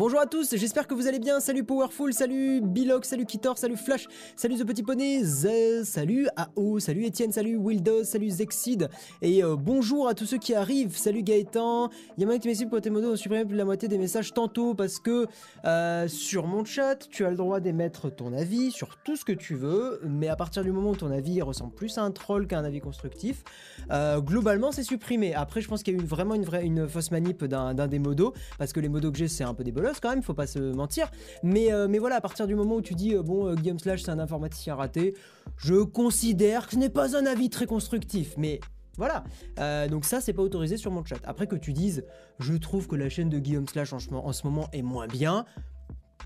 Bonjour à tous, j'espère que vous allez bien. Salut Powerful, salut Bilox, salut Kitor, salut Flash, salut The Petit Poney, Z, salut AO, salut Etienne, salut Wildos, salut Zexid. Et euh, bonjour à tous ceux qui arrivent. Salut Gaëtan. Il y a moyen que tu pour tes modos ont supprimé plus de la moitié des messages tantôt parce que euh, sur mon chat, tu as le droit d'émettre ton avis sur tout ce que tu veux. Mais à partir du moment où ton avis ressemble plus à un troll qu'à un avis constructif, euh, globalement c'est supprimé. Après, je pense qu'il y a eu vraiment une fausse manip d'un des modos parce que les modos que j'ai, c'est un peu des quand même, faut pas se mentir. Mais, euh, mais voilà, à partir du moment où tu dis, euh, bon, euh, Guillaume Slash, c'est un informaticien raté, je considère que ce n'est pas un avis très constructif. Mais voilà, donc ça c'est pas autorisé sur mon chat. Après que tu dises, je trouve que la chaîne de Guillaume Slash en, ce moment est moins bien,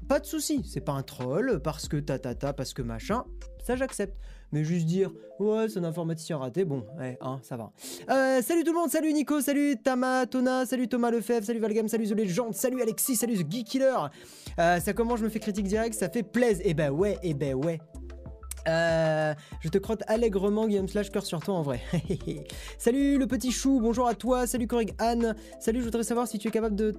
pas de souci, c'est pas un troll parce que ta ta ta, parce que machin, ça j'accepte. Mais juste dire, ouais, c'est un informaticien raté, bon, ouais, hein, ça va. Euh, salut tout le monde, salut Nico, salut Tama, Tona, salut Thomas Lefebvre, salut Valgam, salut The Legend, salut Alexis, salut The Geek Killer. Euh, ça comment je me fais critique direct, ça fait plaise. Eh ben ouais, eh ben ouais. Euh, je te crotte allègrement Guillaume Slash cœur sur toi en vrai. salut le petit chou, bonjour à toi, salut Corrig Anne, salut je voudrais savoir si tu es capable de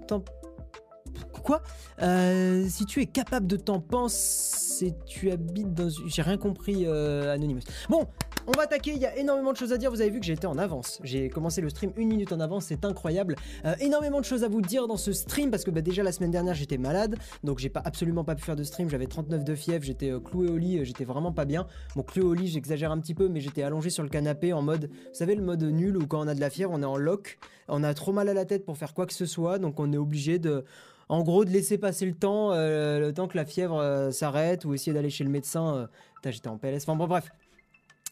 quoi euh, Si tu es capable de t'en penser, tu habites dans... J'ai rien compris, euh, Anonymous. Bon, on va attaquer, il y a énormément de choses à dire, vous avez vu que j'étais en avance. J'ai commencé le stream une minute en avance, c'est incroyable. Euh, énormément de choses à vous dire dans ce stream, parce que bah, déjà la semaine dernière j'étais malade, donc j'ai pas absolument pas pu faire de stream, j'avais 39 de fièvre, j'étais cloué au lit, j'étais vraiment pas bien. Bon, cloué au lit, j'exagère un petit peu, mais j'étais allongé sur le canapé en mode, vous savez le mode nul où quand on a de la fièvre, on est en lock, on a trop mal à la tête pour faire quoi que ce soit, donc on est obligé de en gros de laisser passer le temps, euh, le temps que la fièvre euh, s'arrête ou essayer d'aller chez le médecin. Euh, j'étais en PLS. Enfin bon, bref.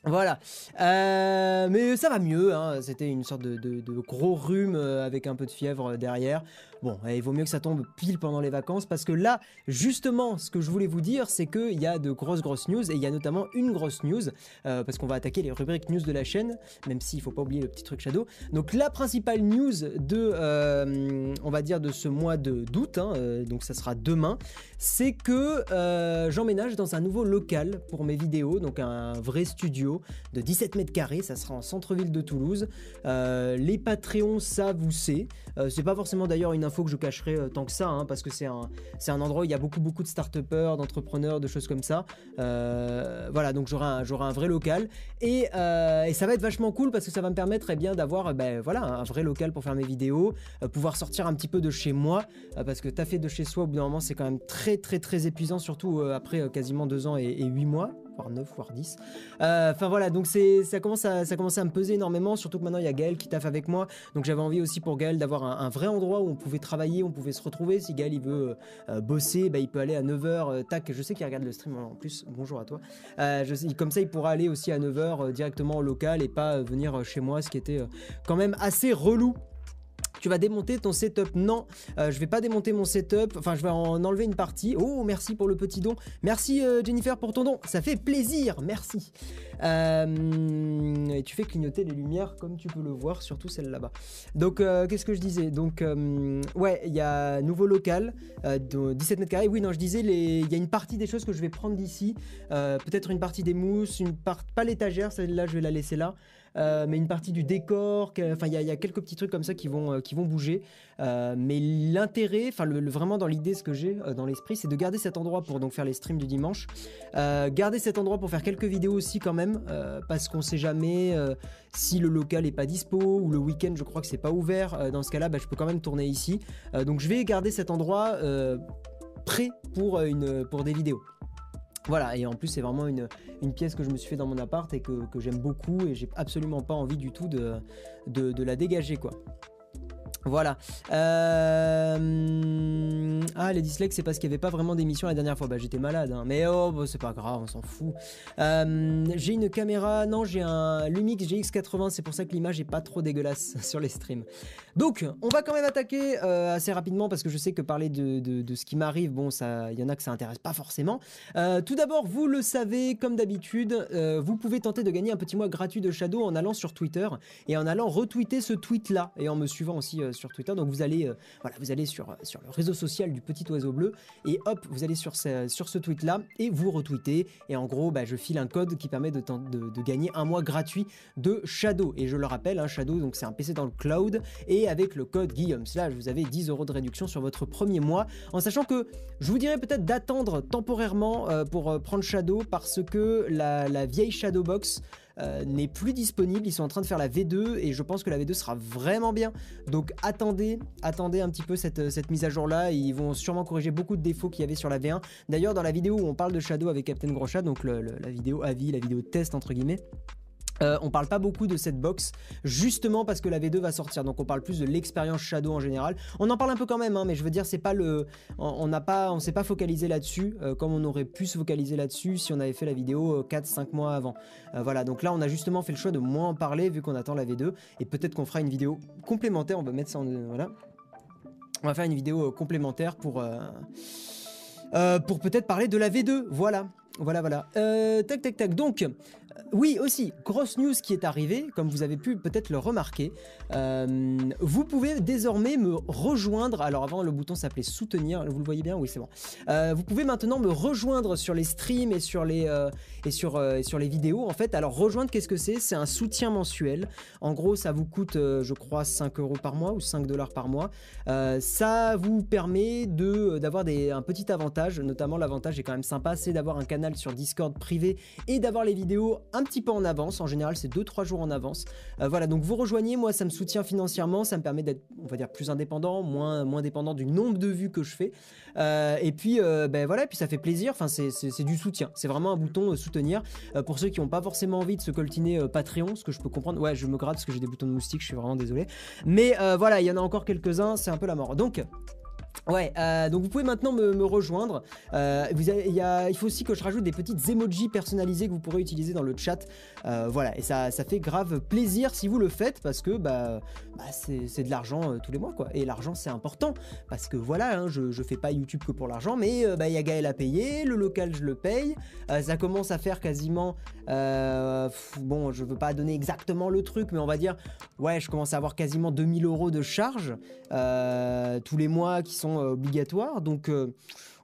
Voilà. Mais ça va mieux. Hein. C'était une sorte de, gros rhume avec un peu de fièvre derrière. Bon, il vaut mieux que ça tombe pile pendant les vacances parce que là, justement, ce que je voulais vous dire, c'est qu'il y a de grosses, grosses news et il y a notamment une grosse news parce qu'on va attaquer les rubriques news de la chaîne, même s'il faut pas oublier le petit truc Shadow. Donc, la principale news de, on va dire, de ce mois d'août, hein, donc ça sera demain, c'est que j'emménage dans un nouveau local pour mes vidéos, donc un vrai studio de 17 mètres carrés, ça sera en centre-ville de Toulouse. Euh, les Patreons savent où c'est. Euh, c'est pas forcément d'ailleurs une info que je cacherai euh, tant que ça, hein, parce que c'est un, c'est un endroit où il y a beaucoup beaucoup de start-upers, d'entrepreneurs, de choses comme ça. voilà, donc j'aurai un, j'aurai un vrai local. Et, ça va être vachement cool parce que ça va me permettre eh bien, d'avoir ben, voilà, un vrai local pour faire mes vidéos, pouvoir sortir un petit peu de chez moi, parce que fait de chez soi au bout d'un moment c'est quand même très très très épuisant, surtout après quasiment deux ans et, et 8 mois voire 9, voire 10. Euh, enfin voilà, donc ça commence, à, ça commence à me peser énormément, surtout que maintenant il y a Gaël qui taffe avec moi. Donc j'avais envie aussi pour Gaël d'avoir un, vrai endroit où on pouvait travailler, on pouvait se retrouver. Si Gaël il veut euh, bosser, bah, il peut aller à 9h. Euh, tac, je sais qu'il regarde le stream en plus. Bonjour à toi. je comme ça, il pourra aller aussi à 9h directement au local et pas venir chez moi, ce qui était quand même assez relou tu vas démonter ton setup. Non, euh, je vais pas démonter mon setup. Enfin, je vais en enlever une partie. Oh, merci pour le petit don. Merci euh, Jennifer pour ton don. Ça fait plaisir. Merci. Euh, et tu fais clignoter les lumières comme tu peux le voir, surtout celle là-bas. Donc, qu'est-ce que je disais? Donc, ouais, il y a nouveau local, 17 mètres carrés. Oui, non, je disais, il y a une partie des choses que je vais prendre d'ici. Peut-être une partie des mousses, une part, pas l'étagère, celle-là, je vais la laisser là. Euh, mais une partie du décor. Enfin, il y, a quelques petits trucs comme ça qui vont, euh, qui vont bouger. Euh, mais l'intérêt, enfin, le, vraiment dans l'idée, ce que j'ai dans l'esprit, c'est de garder cet endroit pour donc faire les streams du dimanche. garder cet endroit pour faire quelques vidéos aussi quand même, parce qu'on sait jamais si le local est pas dispo ou le week-end, je crois que c'est pas ouvert. dans ce cas-là, bah, je peux quand même tourner ici. donc, je vais garder cet endroit prêt pour, une, pour des vidéos. Voilà, et en plus c'est vraiment une, pièce que je me suis fait dans mon appart et que, j'aime beaucoup et j'ai absolument pas envie du tout de, de la dégager quoi. Voilà. Euh, ah, les dislikes, c'est parce qu'il n'y avait pas vraiment d'émission la dernière fois. Bah, j'étais malade, hein. mais oh, bah, c'est pas grave, on s'en fout. Euh, j'ai une caméra, non, j'ai un Lumix GX80, c'est pour ça que l'image est pas trop dégueulasse sur les streams. Donc, on va quand même attaquer euh, assez rapidement parce que je sais que parler de, ce qui m'arrive, bon, il y en a que ça intéresse pas forcément. tout d'abord, vous le savez, comme d'habitude, vous pouvez tenter de gagner un petit mois gratuit de Shadow en allant sur Twitter et en allant retweeter ce tweet-là et en me suivant aussi sur Twitter. Donc vous allez, euh, voilà, vous allez sur, sur le réseau social du petit oiseau bleu, et hop, vous allez sur ce, sur ce tweet-là, et vous retweetez, et en gros, bah, je file un code qui permet de, de, gagner un mois gratuit de Shadow. Et je le rappelle, hein, Shadow, donc c'est un PC dans le cloud, et avec le code Guillaume Slash, vous avez 10 euros de réduction sur votre premier mois, en sachant que je vous dirais peut-être d'attendre temporairement euh, pour euh, prendre Shadow, parce que la, vieille Shadowbox euh, n'est plus disponible. Ils sont en train de faire la V2 et je pense que la V2 sera vraiment bien. Donc attendez, attendez un petit peu cette, cette mise à jour là. Ils vont sûrement corriger beaucoup de défauts qu'il y avait sur la V1. D'ailleurs, dans la vidéo où on parle de Shadow avec Captain Groshat, donc la vidéo avis, la vidéo test entre guillemets, euh, on parle pas beaucoup de cette box, justement parce que la V2 va sortir. Donc on parle plus de l'expérience Shadow en général. On en parle un peu quand même, hein, mais je veux dire, c'est pas le, on n'a pas, on s'est pas focalisé là-dessus euh, comme on aurait pu se focaliser là-dessus si on avait fait la vidéo 4-5 euh, mois avant. voilà. Donc là, on a justement fait le choix de moins en parler vu qu'on attend la V2 et peut-être qu'on fera une vidéo complémentaire. On va mettre ça en, voilà. On va faire une vidéo complémentaire pour. pour peut-être parler de la V2, voilà. Voilà, voilà. tac, tac, tac. Donc, oui, aussi, grosse news qui est arrivée, comme vous avez pu peut-être le remarquer. Euh, vous pouvez désormais me rejoindre. Alors avant, le bouton s'appelait soutenir. Vous le voyez bien? Oui, c'est bon. Euh, vous pouvez maintenant me rejoindre sur les streams et sur les, euh, et sur, les vidéos. En fait, alors rejoindre, qu'est-ce que c'est? C'est un soutien mensuel. En gros, ça vous coûte, je crois, 5 euros par mois ou 5 dollars par mois. ça vous permet d'avoir un petit avantage, notamment l'avantage est quand même sympa, c'est d'avoir un canal sur Discord privé et d'avoir les vidéos un petit peu en avance. En général, c'est 2-3 jours en avance. Euh, voilà, donc vous rejoignez. Moi, ça me soutient financièrement. Ça me permet d'être, on va dire, plus indépendant, moins, moins dépendant du nombre de vues que je fais. Euh, et puis, euh, ben voilà, puis ça fait plaisir. Enfin, c'est du soutien. C'est vraiment un bouton soutenir. pour ceux qui n'ont pas forcément envie de se coltiner Patreon, ce que je peux comprendre. Ouais, je me gratte parce que j'ai des boutons de moustique. Je suis vraiment désolé. Mais voilà, il y en a encore quelques-uns. C'est un peu la mort. Donc, Ouais, euh, donc vous pouvez maintenant me, rejoindre. Euh, il faut aussi que je rajoute des petites emojis personnalisés que vous pourrez utiliser dans le chat. Euh, voilà, et ça, ça fait grave plaisir si vous le faites parce que bah, bah c'est de l'argent tous les mois quoi. Et l'argent c'est important parce que voilà, hein, je, je fais pas YouTube que pour l'argent, mais bah, il y a Gaël à payer, le local je le paye. ça commence à faire quasiment. bon, je veux pas donner exactement le truc, mais on va dire, ouais, je commence à avoir quasiment 2000 euros de charges tous les mois qui sont euh, obligatoires. Donc euh,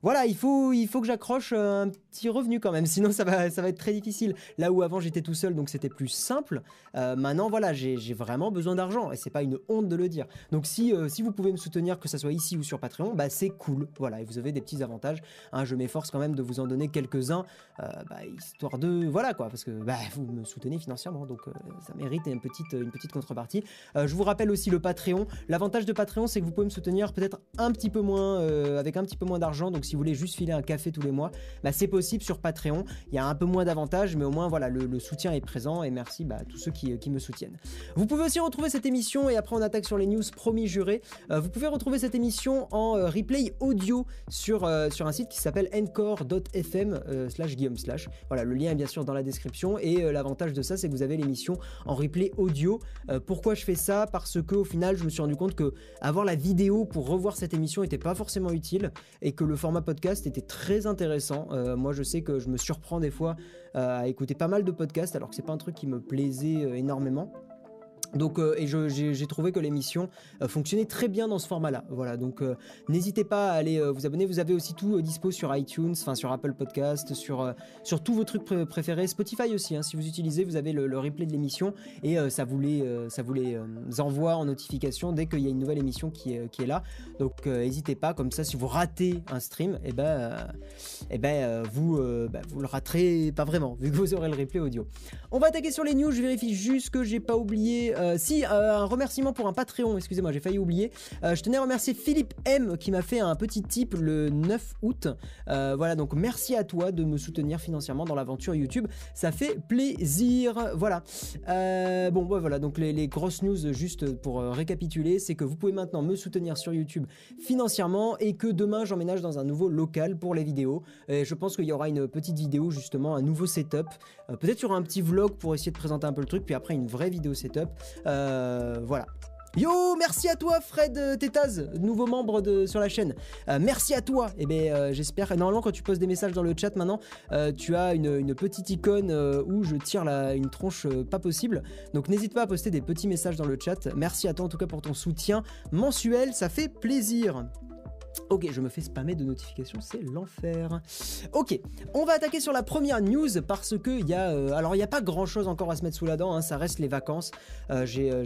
voilà, il faut, il faut que j'accroche euh, un petit revenu quand même, sinon ça va, ça va être très difficile. Là où avant j'étais tout seul, donc c'était plus simple. Euh, maintenant, voilà, j'ai vraiment besoin d'argent et c'est pas une honte de le dire. Donc si, euh, si vous pouvez me soutenir, que ce soit ici ou sur Patreon, bah c'est cool. Voilà, et vous avez des petits avantages. Hein, je m'efforce quand même de vous en donner quelques-uns, bah, histoire de, voilà quoi, parce que bah, vous me soutenez financièrement, donc ça mérite une petite, une petite contrepartie. je vous rappelle aussi le Patreon. L'avantage de Patreon, c'est que vous pouvez me soutenir peut-être un petit peu moins, avec un petit peu moins d'argent. Donc si vous voulez juste filer un café tous les mois, bah, c'est possible sur Patreon. Il y a un peu moins d'avantages, mais au moins voilà, le, soutien est présent et merci bah, à tous ceux qui, me soutiennent. Vous pouvez aussi retrouver cette émission et après on attaque sur les news promis jurés. Euh, vous pouvez retrouver cette émission en euh, replay audio sur, euh, sur un site qui s'appelle encore.fm slash guillaume slash. Voilà, le lien est bien sûr dans la description et l'avantage de ça c'est que vous avez l'émission en replay audio. pourquoi je fais ça? Parce que au final je me suis rendu compte que avoir la vidéo pour revoir cette émission n'était pas forcément utile et que le format podcast était très intéressant. Euh, moi, je sais que je me surprends des fois euh, à écouter pas mal de podcasts, alors que c'est pas un truc qui me plaisait euh, énormément. Donc euh, et j'ai trouvé que l'émission euh, fonctionnait très bien dans ce format-là. Voilà, donc euh, n'hésitez pas à aller vous abonner. Vous avez aussi tout dispo sur iTunes, enfin sur Apple Podcast, sur sur tous vos trucs préférés, Spotify aussi. Hein, si vous utilisez, vous avez le, replay de l'émission et ça vous les ça vous les envoie en notification dès qu'il y a une nouvelle émission qui est, qui est là. Donc n'hésitez pas. Comme ça, si vous ratez un stream, et eh ben eh ben vous bah, vous le raterez pas vraiment vu que vous aurez le replay audio. On va attaquer sur les news. Je vérifie juste que j'ai pas oublié. Euh, si, euh, un remerciement pour un Patreon, excusez-moi, j'ai failli oublier. Euh, je tenais à remercier Philippe M qui m'a fait un petit tip le 9 août. voilà, donc merci à toi de me soutenir financièrement dans l'aventure YouTube. Ça fait plaisir. Voilà. bon, voilà, donc les, grosses news, juste pour récapituler, c'est que vous pouvez maintenant me soutenir sur YouTube financièrement et que demain j'emménage dans un nouveau local pour les vidéos. Et je pense qu'il y aura une petite vidéo, justement, un nouveau setup. Peut-être aura un petit vlog pour essayer de présenter un peu le truc, puis après une vraie vidéo setup. Euh, voilà. Yo, merci à toi Fred euh, Tétaz, nouveau membre de, sur la chaîne. Euh, merci à toi. Et eh bien, j'espère. Normalement, quand tu poses des messages dans le chat maintenant, tu as une, petite icône où je tire la, une tronche pas possible. Donc, n'hésite pas à poster des petits messages dans le chat. Merci à toi en tout cas pour ton soutien mensuel, ça fait plaisir. Ok, je me fais spammer de notifications, c'est l'enfer. Ok, on va attaquer sur la première news parce que il y a, euh, alors il n'y a pas grand chose encore à se mettre sous la dent, hein, ça reste les vacances. Euh, euh,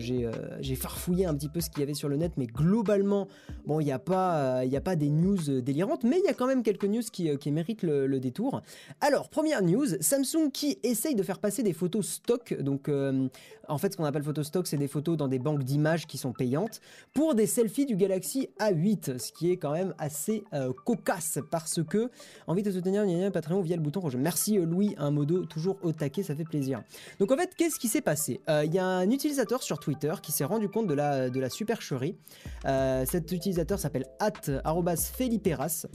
j'ai farfouillé un petit peu ce qu'il y avait sur le net, mais globalement, bon, il n'y a pas, a pas des news délirantes, mais il y a quand même quelques news qui, méritent le, détour. Alors première news, Samsung qui essaye de faire passer des photos stock, donc en fait ce qu'on appelle photos stock, c'est des photos dans des banques d'images qui sont payantes pour des selfies du Galaxy A8, ce qui est quand même assez euh, cocasse parce que envie de soutenir Patreon via le bouton rouge. Merci euh, Louis, un modo toujours au taquet, ça fait plaisir. Donc en fait, qu'est-ce qui s'est passé? Euh, Il y a un utilisateur sur Twitter qui s'est rendu compte de la, supercherie. cet utilisateur s'appelle at@feliperas.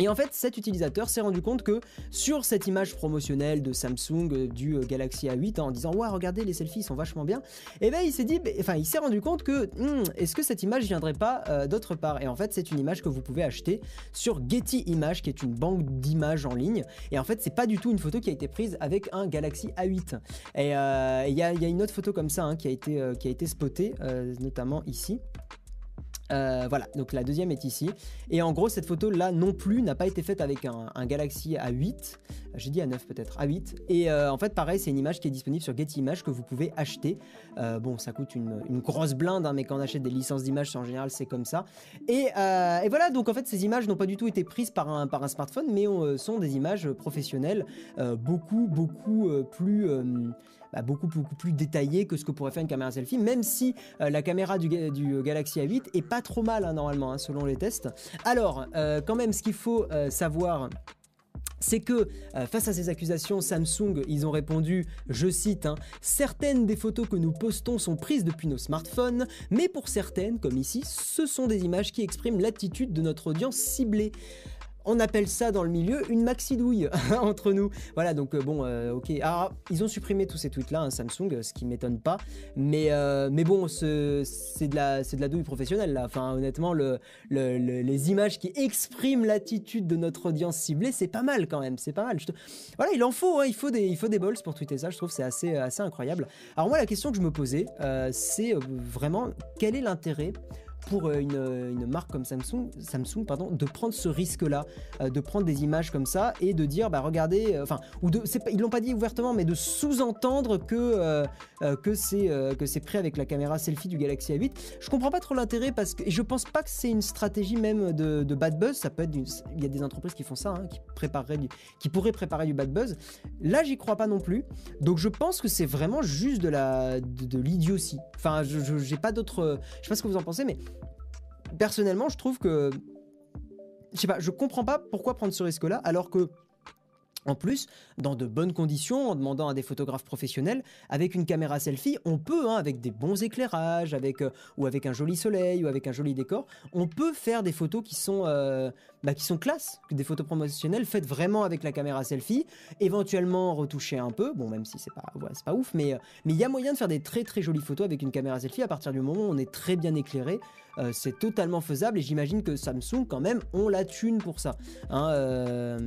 Et en fait, cet utilisateur s'est rendu compte que sur cette image promotionnelle de Samsung euh, du euh, Galaxy A8, en disant ouais regardez les selfies sont vachement bien, et eh ben il s'est dit, enfin il s'est rendu compte que hmm, est-ce que cette image viendrait pas euh, d'autre part? Et en fait c'est une image que vous pouvez acheter sur Getty Images, qui est une banque d'images en ligne. Et en fait c'est pas du tout une photo qui a été prise avec un Galaxy A8. Et il y, a, une autre photo comme ça hein, qui a été qui a été spotée, notamment ici. Euh, voilà, donc la deuxième est ici. Et en gros, cette photo-là non plus n'a pas été faite avec un, Galaxy A8. J'ai dit A9 peut-être, A8. Et euh, en fait, pareil, c'est une image qui est disponible sur Getty Images que vous pouvez acheter. Euh, bon, ça coûte une, grosse blinde, hein, mais quand on achète des licences d'images, en général, c'est comme ça. Et, voilà, donc en fait, ces images n'ont pas du tout été prises par un smartphone, mais sont des images professionnelles beaucoup, beaucoup plus bah, beaucoup, beaucoup plus détaillé que ce que pourrait faire une caméra selfie, même si euh, la caméra du, du, Galaxy A8 est pas trop mal hein, normalement, hein, selon les tests. Alors, euh, quand même, ce qu'il faut euh, savoir c'est que face à ces accusations, Samsung, ils ont répondu, je cite, hein, certaines des photos que nous postons sont prises depuis nos smartphones, mais pour certaines, comme ici, ce sont des images qui expriment l'attitude de notre audience ciblée on appelle ça dans le milieu une maxi-douille entre nous. Voilà, donc euh, bon, euh, ok. Alors, ils ont supprimé tous ces tweets-là, hein, Samsung, ce qui m'étonne pas. Mais, euh, mais bon, c'est de, la, de la douille professionnelle, là. Enfin, honnêtement, le, les images qui expriment l'attitude de notre audience ciblée, c'est pas mal quand même. C'est pas mal. Voilà, il en faut, hein, il, faut des, il des balls pour tweeter ça. Je trouve c'est assez, assez incroyable. Alors, moi, la question que je me posais, c'est vraiment quel est l'intérêt pour euh, une, marque comme Samsung, Samsung pardon, de prendre ce risque-là, euh, de prendre des images comme ça et de dire, bah regardez, euh, enfin, ou de, ils l'ont pas dit ouvertement, mais de sous-entendre que que c'est que c'est prêt avec la caméra selfie du Galaxy A8. Je comprends pas trop l'intérêt parce que et je pense pas que c'est une stratégie même de, bad buzz. Ça peut être, il y a des entreprises qui font ça, hein, qui prépareraient qui pourraient préparer du bad buzz. Là, j'y crois pas non plus. Donc, je pense que c'est vraiment juste de la de, l'idiotie. Enfin, je j'ai pas d'autres, je sais pas ce que vous en pensez, mais personnellement, je trouve que. Je sais pas, je comprends pas pourquoi prendre ce risque-là, alors que en plus, dans de bonnes conditions, en demandant à des photographes professionnels, avec une caméra selfie, on peut, hein, avec des bons éclairages, avec euh, ou avec un joli soleil ou avec un joli décor, on peut faire des photos qui sont euh, bah, qui sont classe, des photos promotionnelles faites vraiment avec la caméra selfie, éventuellement retoucher un peu, bon même si c'est pas pas ouf, mais euh, mais il y a moyen de faire des très très jolies photos avec une caméra selfie à partir du moment où on est très bien éclairé. c'est totalement faisable et j'imagine que Samsung quand même on la thune pour ça. Hein,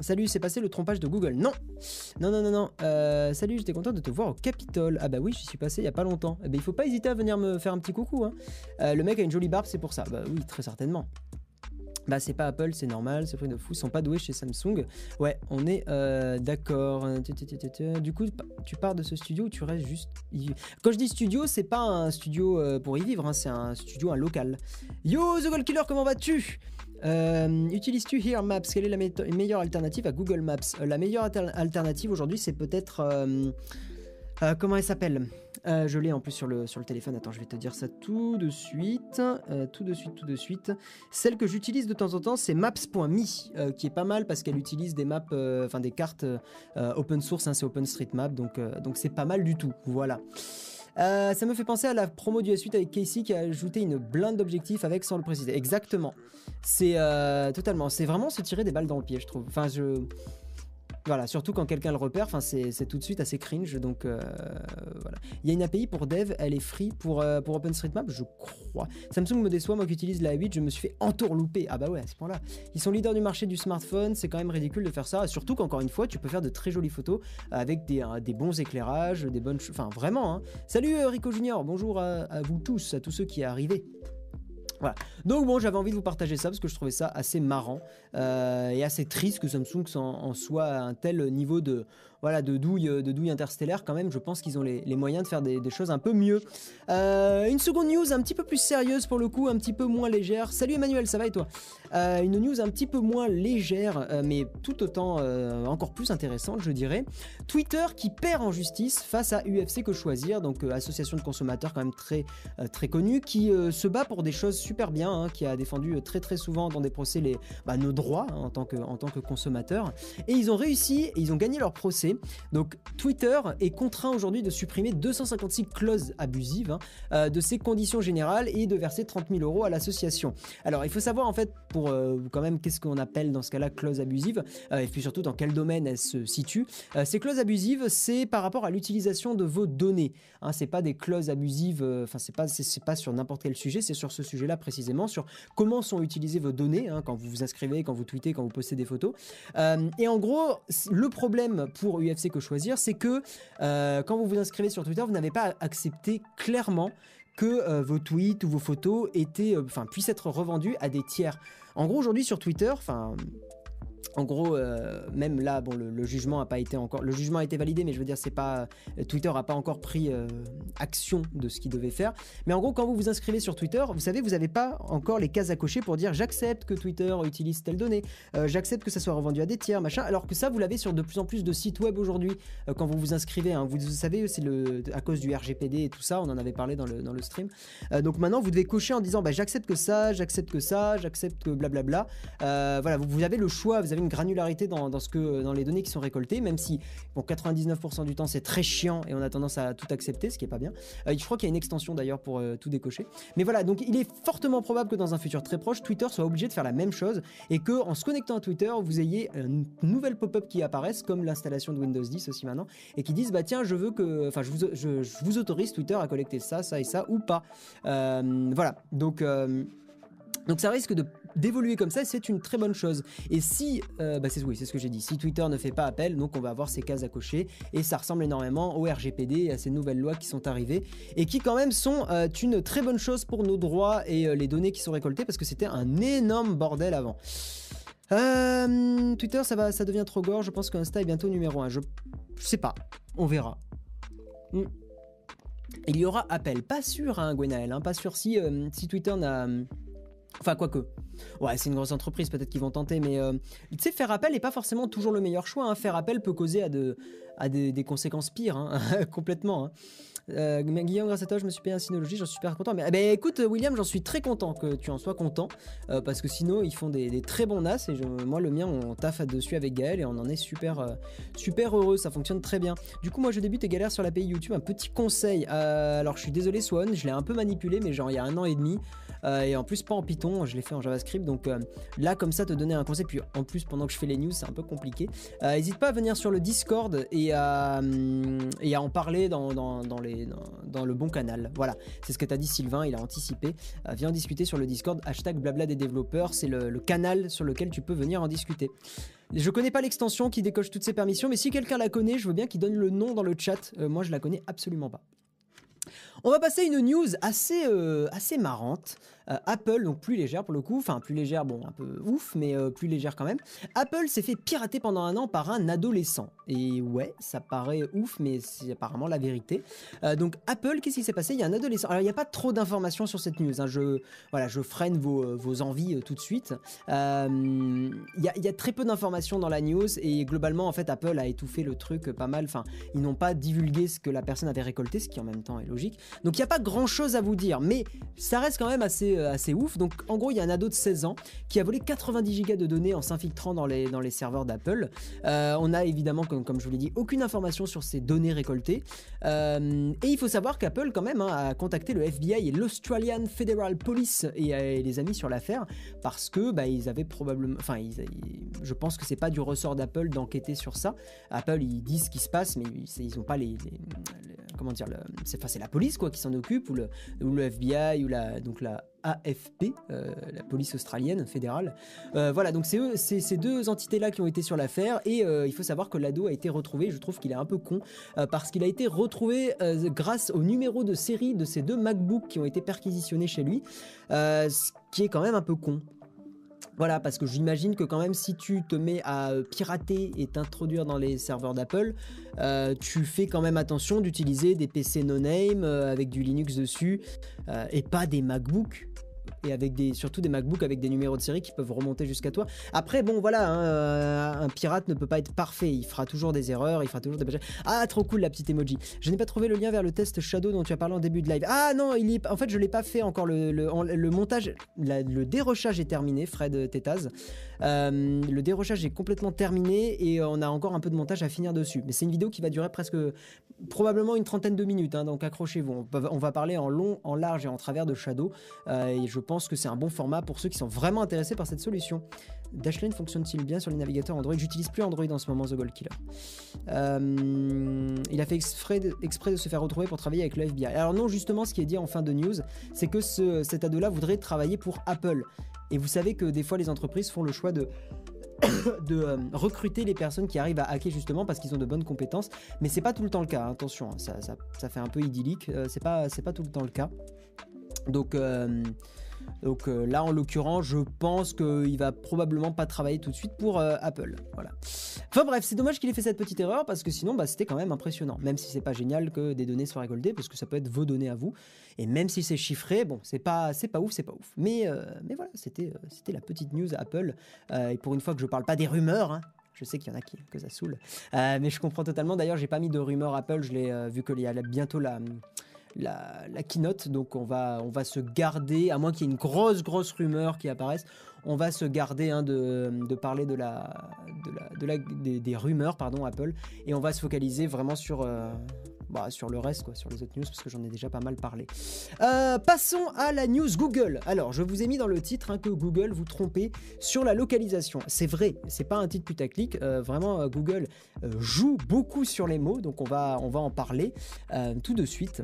salut, c'est passé le trompage de Google. Non, non, non, non, non. Euh, salut, j'étais content de te voir au Capitole. Ah bah oui, j'y suis passé il y a pas longtemps. Eh ben, il faut pas hésiter à venir me faire un petit coucou. Hein. Euh, le mec a une jolie barbe, c'est pour ça. Bah oui, très certainement. Bah c'est pas Apple, c'est normal, c'est vrai de fou, ils sont pas doués chez Samsung. Ouais, on est euh, d'accord. Du coup, tu pars de ce studio ou tu restes juste... Quand je dis studio, c'est pas un studio pour y vivre, hein, c'est un studio, un local. Yo, The Gold Killer, comment vas-tu? Euh, utilises-tu Here Maps? Quelle est la meilleure alternative à Google Maps? Euh, La meilleure alternative aujourd'hui, c'est peut-être. Euh, comment elle s'appelle? Je l'ai en plus sur le, téléphone. Attends, je vais te dire ça tout de suite. tout de suite, tout de suite. Celle que j'utilise de temps en temps, c'est Maps.me, qui est pas mal parce qu'elle utilise des maps, enfin des cartes open source, hein, c'est OpenStreetMap, donc donc c'est pas mal du tout. Voilà. Euh, ça me fait penser à la promo du S8 avec Casey qui a ajouté une blinde d'objectifs avec sans le préciser. Exactement. C'est euh, totalement. C'est vraiment se tirer des balles dans le pied, je trouve. Enfin, je. Voilà, surtout quand quelqu'un le repère, c'est tout de suite assez cringe. Donc euh, voilà. Il y a une API pour Dev, elle est free pour, euh, pour OpenStreetMap, je crois. Samsung me déçoit, moi qui utilise la 8, je me suis fait entourlouper. Ah bah ouais, à ce point-là. Ils sont leaders du marché du smartphone, c'est quand même ridicule de faire ça. Surtout qu'encore une fois, tu peux faire de très jolies photos avec des, euh, bons éclairages, des bonnes. Enfin, vraiment. Hein. Salut Rico Junior, bonjour à, à vous tous, à tous ceux qui est arrivé. Voilà. Donc bon, j'avais envie de vous partager ça parce que je trouvais ça assez marrant euh, et assez triste que Samsung en, en soit à un tel niveau de, voilà, de douille, de douille interstellaire quand même. Je pense qu'ils ont les, moyens de faire des, choses un peu mieux. Euh, une seconde news un petit peu plus sérieuse pour le coup, un petit peu moins légère. Salut Emmanuel, ça va et toi? Euh, Une news un petit peu moins légère, euh, mais tout autant encore plus intéressante, je dirais. Twitter qui perd en justice face à UFC que choisir, donc association de consommateurs quand même très très connue, qui se bat pour des choses super bien, hein, qui a défendu très très souvent dans des procès les, bah, nos droits hein, en tant que en tant que consommateurs. Et ils ont réussi, et ils ont gagné leur procès donc Twitter est contraint aujourd'hui de supprimer 256 clauses abusives hein, euh, de ses conditions générales et de verser 30 000 euros à l'association. Alors il faut savoir en fait pour euh, quand même qu'est-ce qu'on appelle dans ce cas-là clause abusive euh, et puis surtout dans quel domaine elle se situe. ces clauses abusives c'est par rapport à l'utilisation de vos données. Hein, c'est pas des clauses abusives, enfin c'est pas c'est pas sur n'importe quel sujet, c'est sur ce sujet-là précisément sur comment sont utilisées vos données hein, quand vous vous inscrivez, quand vous tweetez, quand vous postez des photos. et en gros le problème pour UFC que choisir, c'est que euh, quand vous vous inscrivez sur Twitter, vous n'avez pas accepté clairement que euh, vos tweets ou vos photos étaient, euh, puissent être revendus à des tiers. En gros, aujourd'hui sur Twitter, enfin, en gros, euh, même là, bon, le, jugement a pas été encore, le jugement a été validé, mais je veux dire, c'est pas Twitter a pas encore pris euh, action de ce qu'il devait faire. Mais en gros, quand vous vous inscrivez sur Twitter, vous savez, vous n'avez pas encore les cases à cocher pour dire j'accepte que Twitter utilise telle donnée, euh, j'accepte que ça soit revendu à des tiers, machin. Alors que ça, vous l'avez sur de plus en plus de sites web aujourd'hui. quand vous vous inscrivez, hein. vous, savez, c'est le à cause du RGPD et tout ça, on en avait parlé dans le dans le stream. donc maintenant, vous devez cocher en disant bah, j'accepte que ça, j'accepte que ça, j'accepte que blablabla. voilà, vous, vous avez le choix, vous avez une granularité dans, ce que, dans les données qui sont récoltées, même si bon, 99% du temps c'est très chiant et on a tendance à tout accepter, ce qui est pas bien. Euh, je crois qu'il y a une extension d'ailleurs pour euh, tout décocher. Mais voilà, donc il est fortement probable que dans un futur très proche, Twitter soit obligé de faire la même chose et que en se connectant à Twitter, vous ayez une nouvelle pop-up qui apparaisse, comme l'installation de Windows 10 aussi maintenant, et qui disent bah tiens, je veux que, enfin, je vous, je, vous autorise Twitter à collecter ça, ça et ça ou pas. Euh, voilà, donc. Donc ça risque d'évoluer comme ça, c'est une très bonne chose. Et si, euh, bah c'est oui, c'est ce que j'ai dit, si Twitter ne fait pas appel, donc on va avoir ces cases à cocher, et ça ressemble énormément au RGPD et à ces nouvelles lois qui sont arrivées, et qui quand même sont euh, une très bonne chose pour nos droits et euh, les données qui sont récoltées, parce que c'était un énorme bordel avant. Twitter, ça, va, ça devient trop gore, je pense qu'Insta est bientôt numéro 1. Je, sais pas, on verra. Hmm. Il y aura appel, pas sûr, hein, Gwenaël, hein, pas sûr si, si Twitter n'a Enfin, quoique. Ouais, c'est une grosse entreprise, peut-être qu'ils vont tenter, mais euh, tu sais, faire appel n'est pas forcément toujours le meilleur choix. Hein. Faire appel peut causer à, de, à des, conséquences pires, hein, complètement. Hein. Euh, Guillaume, grâce à toi, je me suis payé un Synology, j'en suis super content. Mais écoute, William, j'en suis très content que tu en sois content, euh, parce que sinon, ils font des, très bons NAS, et moi, le mien, on taffe dessus avec Gaël, et on en est super, super heureux, ça fonctionne très bien. Du coup, moi, je débute et galère sur l'API YouTube. Un petit conseil, alors je suis désolé, Swan, je l'ai un peu manipulé, mais genre il y a un an et demi. Et en plus pas en Python, je l'ai fait en JavaScript. Donc là, comme ça, te donner un conseil. Puis en plus, pendant que je fais les news, c'est un peu compliqué. N'hésite pas à venir sur le Discord et à, à en parler dans, le bon canal. Voilà, c'est ce que t'as dit Sylvain, il a anticipé. Euh, viens discuter sur le Discord, hashtag blabla des développeurs, c'est le, canal sur lequel tu peux venir en discuter. Je connais pas l'extension qui décoche toutes ces permissions, mais si quelqu'un la connaît, je veux bien qu'il donne le nom dans le chat. Euh, moi, je la connais absolument pas. On va passer à une news assez, euh, assez marrante. Euh, Apple, donc plus légère pour le coup, enfin plus légère, bon un peu ouf, mais euh, plus légère quand même. Apple s'est fait pirater pendant un an par un adolescent. Et ouais, ça paraît ouf, mais c'est apparemment la vérité. donc Apple, qu'est-ce qui s'est passé? Il y a un adolescent. Alors il n'y a pas trop d'informations sur cette news. Hein. Je, voilà, je freine vos, vos envies tout de suite. Il y, y, a très peu d'informations dans la news et globalement en fait Apple a étouffé le truc pas mal. Enfin, ils n'ont pas divulgué ce que la personne avait récolté, ce qui en même temps est logique. Donc il n'y a pas grand chose à vous dire, mais ça reste quand même assez, euh, assez ouf. Donc en gros, il y a un ado de 16 ans qui a volé 90 gigas de données en s'infiltrant dans les, dans les serveurs d'Apple. Euh, on a évidemment, comme, comme je vous l'ai dit, aucune information sur ces données récoltées. Euh, et il faut savoir qu'Apple, quand même, hein, a contacté le FBI et l'Australian Federal Police et, les amis sur l'affaire parce que bah, ils avaient probablement. Enfin, je pense que c'est pas du ressort d'Apple d'enquêter sur ça. Apple, ils disent ce qui se passe, mais ils n'ont pas les comment dire, c'est enfin, la police quoi qui s'en occupe ou le, ou le FBI ou la donc la AFP, euh, la police australienne fédérale. Euh, voilà, donc c'est ces deux entités-là qui ont été sur l'affaire et euh, il faut savoir que l'ado a été retrouvé. Je trouve qu'il est un peu con parce qu'il a été retrouvé grâce au numéro de série de ces deux MacBooks qui ont été perquisitionnés chez lui, ce qui est quand même un peu con. Voilà, parce que j'imagine que quand même si tu te mets à pirater et t'introduire dans les serveurs d'Apple, tu fais quand même attention d'utiliser des PC no-name avec du Linux dessus et pas des MacBooks et avec des, surtout des MacBooks avec des numéros de série qui peuvent remonter jusqu'à toi. Après, bon, voilà, hein, euh, un pirate ne peut pas être parfait. Il fera toujours des erreurs, il fera toujours des Ah, trop cool la petite emoji. Je n'ai pas trouvé le lien vers le test Shadow dont tu as parlé en début de live. Ah non, il est, en fait, je l'ai pas fait encore. Le, le, montage, le dérochage est terminé, Fred Tétaz. Euh, le dérochage est complètement terminé et on a encore un peu de montage à finir dessus. Mais c'est une vidéo qui va durer presque probablement une trentaine de minutes, hein, donc accrochez-vous. On, va parler en long, en large et en travers de Shadow. Euh, et je pense que c'est un bon format pour ceux qui sont vraiment intéressés par cette solution. Dashlane fonctionne-t-il bien sur les navigateurs Android? J'utilise plus Android en ce moment, The Gold Killer. Euh, il a fait exprès de, se faire retrouver pour travailler avec le FBI. Alors non, justement, ce qui est dit en fin de news, c'est que ce, cet ado-là voudrait travailler pour Apple. Et vous savez que des fois, les entreprises font le choix de euh, recruter les personnes qui arrivent à hacker justement parce qu'ils ont de bonnes compétences. Mais c'est pas tout le temps le cas, hein, attention, hein, ça, fait un peu idyllique, euh, c'est pas, pas tout le temps le cas. Donc, euh, donc euh, là, en l'occurrence, je pense qu'il va probablement pas travailler tout de suite pour euh, Apple. Voilà. Enfin bref, c'est dommage qu'il ait fait cette petite erreur parce que sinon, bah, c'était quand même impressionnant. Même si c'est pas génial que des données soient récoltées, parce que ça peut être vos données à vous. Et même si c'est chiffré, bon, c'est pas, c'est pas ouf, c'est pas ouf. Mais, euh, mais voilà, c'était, c'était la petite news Apple. et pour une fois que je parle pas des rumeurs, hein, je sais qu'il y en a qui que ça saoule, mais je comprends totalement. D'ailleurs, j'ai pas mis de rumeurs Apple. Je l'ai vu qu'il y a bientôt la la, keynote. Donc on va, on va se garder, à moins qu'il y ait une grosse, grosse rumeur qui apparaisse, on va se garder hein, de, parler de la, de la, des, rumeurs pardon, Apple et on va se focaliser vraiment sur, euh, bah, sur le reste, quoi, sur les autres news, parce que j'en ai déjà pas mal parlé. Euh, passons à la news Google. Alors, je vous ai mis dans le titre hein, que Google vous trompez sur la localisation. C'est vrai, c'est pas un titre putaclic. Euh, vraiment, Google joue beaucoup sur les mots, donc on va, on va en parler tout de suite.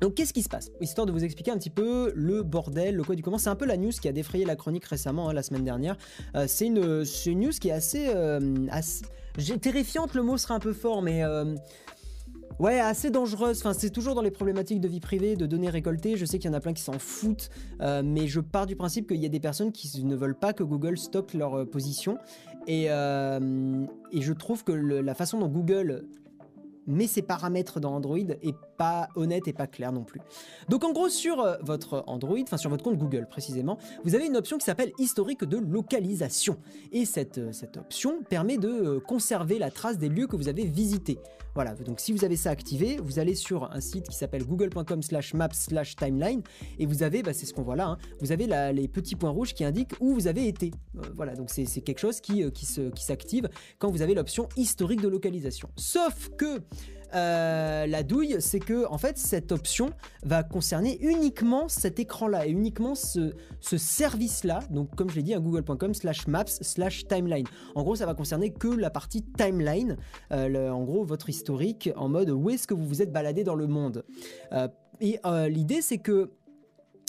Donc qu'est-ce qui se passe? Histoire de vous expliquer un petit peu le bordel, le quoi du comment. C'est un peu la news qui a défrayé la chronique récemment, hein, la semaine dernière. Euh, c'est une, news qui est assez, euh, terrifiante. Le mot sera un peu fort, mais euh, ouais, assez dangereuse. Enfin, c'est toujours dans les problématiques de vie privée, de données récoltées. Je sais qu'il y en a plein qui s'en foutent, mais je pars du principe qu'il y a des personnes qui ne veulent pas que Google stocke leur position. Et, et je trouve que la façon dont Google mais ses paramètres dans Android est pas honnête et pas clair non plus. Donc en gros sur euh, votre Android, enfin sur votre compte Google précisément, vous avez une option qui s'appelle historique de localisation. Et cette, euh, cette option permet de euh, conserver la trace des lieux que vous avez visités. Voilà, donc si vous avez ça activé, vous allez sur un site qui s'appelle google.com slash maps slash timeline et vous avez, bah, c'est ce qu'on voit là, hein, vous avez les petits points rouges qui indiquent où vous avez été. voilà, donc c'est quelque chose qui, qui s'active qui quand vous avez l'option historique de localisation. Sauf que euh, la douille, c'est que en fait cette option va concerner uniquement cet écran-là et uniquement ce, service-là. Donc comme je l'ai dit, un google.com slash maps slash timeline. En gros, ça va concerner que la partie timeline, euh, en gros votre historique en mode où est-ce que vous vous êtes baladé dans le monde. Euh, et l'idée, c'est que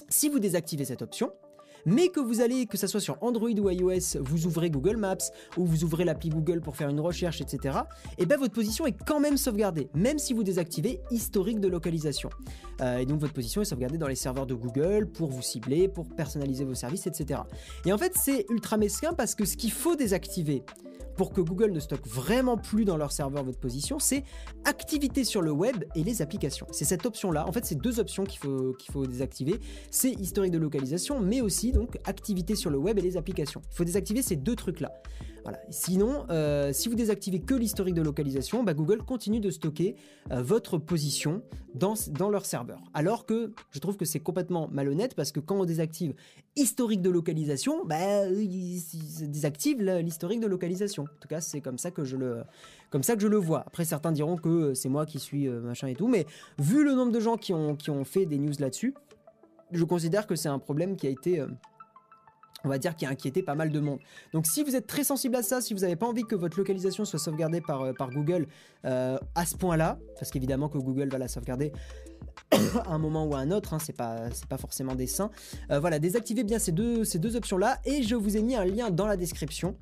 si vous désactivez cette option, mais que vous allez, que ce soit sur Android ou iOS, vous ouvrez Google Maps ou vous ouvrez l'appli Google pour faire une recherche, etc., et eh bien votre position est quand même sauvegardée, même si vous désactivez historique de localisation. Euh, et donc votre position est sauvegardée dans les serveurs de Google pour vous cibler, pour personnaliser vos services, etc. Et en fait, c'est ultra mesquin parce que ce qu'il faut désactiver, pour que Google ne stocke vraiment plus dans leur serveur votre position, c'est activité sur le web et les applications. C'est cette option-là. En fait, c'est deux options qu'il faut, désactiver. C'est historique de localisation, mais aussi donc activité sur le web et les applications. Il faut désactiver ces deux trucs-là. Sinon, euh, si vous désactivez que l'historique de localisation, bah, Google continue de stocker euh, votre position dans, leur serveur. Alors que je trouve que c'est complètement malhonnête parce que quand on désactive historique de localisation, bah, il, désactive l'historique de localisation. En tout cas, c'est comme ça que je le vois. Après, certains diront que c'est moi qui suis euh, machin et tout, mais vu le nombre de gens qui ont fait des news là-dessus, je considère que c'est un problème qui a été on va dire, qui a inquiété pas mal de monde. Donc si vous êtes très sensible à ça, si vous n'avez pas envie que votre localisation soit sauvegardée par, euh, Google euh, à ce point-là, parce qu'évidemment que Google va la sauvegarder à un moment ou à un autre, hein, c'est pas, forcément des saints. Euh, voilà, désactivez bien ces deux, options-là et je vous ai mis un lien dans la description.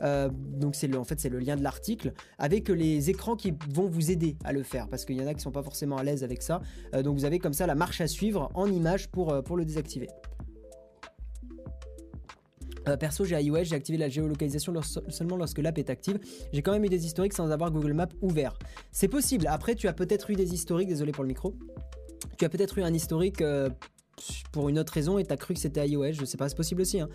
donc c'est le, en fait c'est le lien de l'article avec les écrans qui vont vous aider à le faire parce qu'il y en a qui sont pas forcément à l'aise avec ça. donc vous avez comme ça la marche à suivre en image pour le désactiver. Euh, perso, j'ai iOS, j'ai activé la géolocalisation seulement lorsque l'app est active. J'ai quand même eu des historiques sans avoir Google Maps ouvert. C'est possible. Après, tu as peut-être eu des historiques, désolé pour le micro. Tu as peut-être eu un historique euh, pour une autre raison et tu as cru que c'était iOS. Je sais pas, c'est possible aussi. Hein.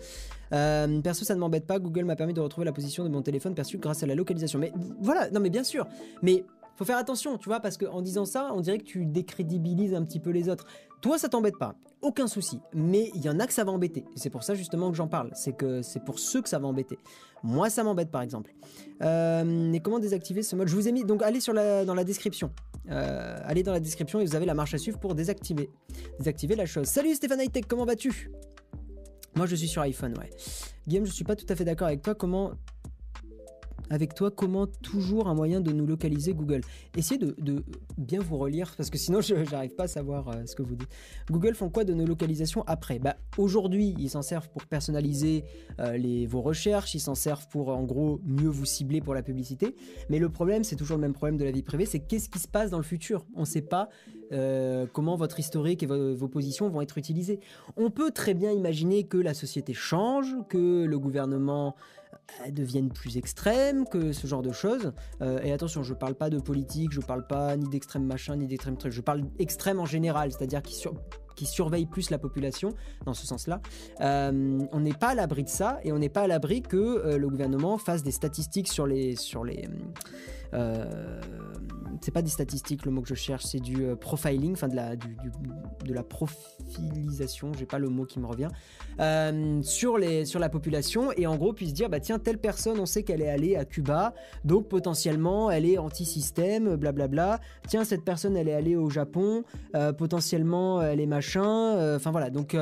Euh, perso, ça ne m'embête pas. Google m'a permis de retrouver la position de mon téléphone perçu grâce à la localisation. Mais voilà, non, mais bien sûr. Mais faut faire attention, tu vois, parce qu'en disant ça, on dirait que tu décrédibilises un petit peu les autres. Toi, ça t'embête pas, aucun souci. Mais il y en a que ça va embêter. C'est pour ça justement que j'en parle. C'est que c'est pour ceux que ça va embêter. Moi, ça m'embête par exemple. Euh, et comment désactiver ce mode? Je vous ai mis. Donc, allez dans la description. Euh, allez dans la description et vous avez la marche à suivre pour désactiver. Désactiver la chose. Salut Stéphane Hightech, comment vas-tu? Moi, je suis sur iPhone, ouais. Guillaume, je suis pas tout à fait d'accord avec toi. Comment avec toi comment toujours un moyen de nous localiser Google? Essayez de, bien vous relire parce que sinon je n'arrive pas à savoir euh, ce que vous dites. Google font quoi de nos localisations après? Bah, Aujourd'hui, ils s'en servent pour personnaliser euh, vos recherches, ils s'en servent pour en gros mieux vous cibler pour la publicité. Mais le problème, c'est toujours le même problème de la vie privée, c'est qu'est-ce qui se passe dans le futur? On ne sait pas euh, comment votre historique et vos, positions vont être utilisées. On peut très bien imaginer que la société change, que le gouvernement euh, devienne plus extrême, que ce genre de choses. Euh, et attention, je parle pas de politique, je parle pas ni d'extrême machin, ni d'extrême truc. Je parle extrême en général, c'est-à-dire qui, sur, qui surveille plus la population, dans ce sens-là. on n'est pas à l'abri de ça, et on n'est pas à l'abri que le gouvernement fasse des statistiques sur les... Sur les c'est pas des statistiques le mot que je cherche, c'est du euh, profiling, enfin de la, de la profilisation, j'ai pas le mot qui me revient, euh, sur, les, sur la population et en gros puisse dire bah tiens telle personne on sait qu'elle est allée à Cuba, donc potentiellement elle est anti-système, blablabla. Tiens cette personne elle est allée au Japon, euh, potentiellement elle est machin, enfin voilà donc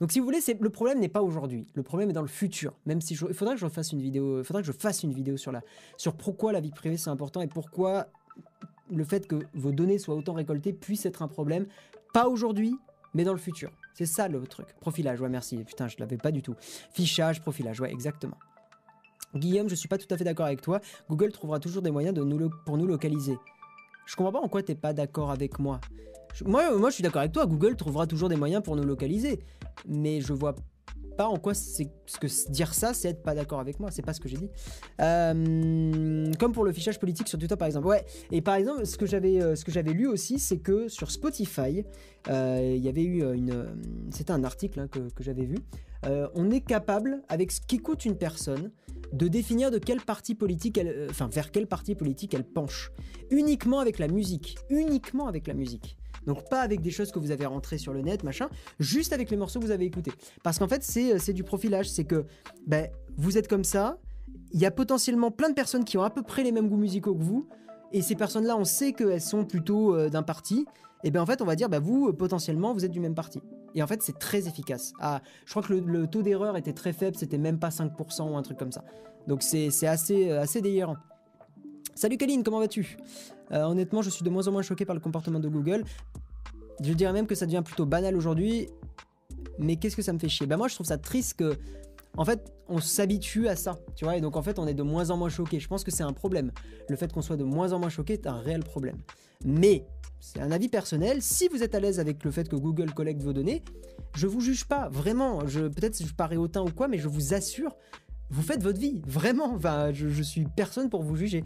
donc si vous voulez le problème n'est pas aujourd'hui, le problème est dans le futur. Même si il faudrait que je fasse une vidéo, il faudrait que je fasse une vidéo sur la sur pourquoi la vie privée c'est important et pourquoi le fait que vos données soient autant récoltées puisse être un problème, pas aujourd'hui, mais dans le futur. C'est ça le truc. Profilage, ouais, merci. Putain, je l'avais pas du tout. Fichage, profilage, ouais, exactement. Guillaume, je suis pas tout à fait d'accord avec toi. Google trouvera toujours des moyens de nous pour nous localiser. Je comprends pas en quoi t'es pas d'accord avec moi. moi, moi, je suis d'accord avec toi. Google trouvera toujours des moyens pour nous localiser. Mais je vois pas en quoi c'est ce que dire ça, c'est être pas d'accord avec moi. C'est pas ce que j'ai dit. Euh, comme pour le fichage politique sur Twitter par exemple. Ouais. Et par exemple, ce que j'avais euh, ce que j'avais lu aussi, c'est que sur Spotify, euh, il y avait eu une. C'était un article hein, que, que j'avais vu. On est capable, avec ce qui coûte une personne, de définir de quel parti politique elle, enfin vers quel parti politique elle penche, uniquement avec la musique, uniquement avec la musique. Donc pas avec des choses que vous avez rentrées sur le net, machin, juste avec les morceaux que vous avez écoutés. Parce qu'en fait, c'est euh, du profilage. C'est que ben, vous êtes comme ça, il y a potentiellement plein de personnes qui ont à peu près les mêmes goûts musicaux que vous, et ces personnes-là, on sait qu'elles sont plutôt euh, d'un parti, et bien en fait, on va dire, bah, vous, potentiellement, vous êtes du même parti. Et en fait, c'est très efficace. Ah, je crois que le, taux d'erreur était très faible, c'était même pas 5% ou un truc comme ça. Donc c'est assez, euh, assez délirant. Salut Kaline, comment vas-tu? Euh, Honnêtement, je suis de moins en moins choqué par le comportement de Google. Je dirais même que ça devient plutôt banal aujourd'hui. Mais qu'est-ce que ça me fait chier? Bah moi, je trouve ça triste que, en fait, on s'habitue à ça, tu vois? Et donc en fait, on est de moins en moins choqué. Je pense que c'est un problème. Le fait qu'on soit de moins en moins choqué est un réel problème. Mais c'est un avis personnel. Si vous êtes à l'aise avec le fait que Google collecte vos données, je vous juge pas, vraiment. Je, peut-être je parais hautain ou quoi, mais je vous assure, vous faites votre vie, vraiment. Enfin, je, je suis personne pour vous juger.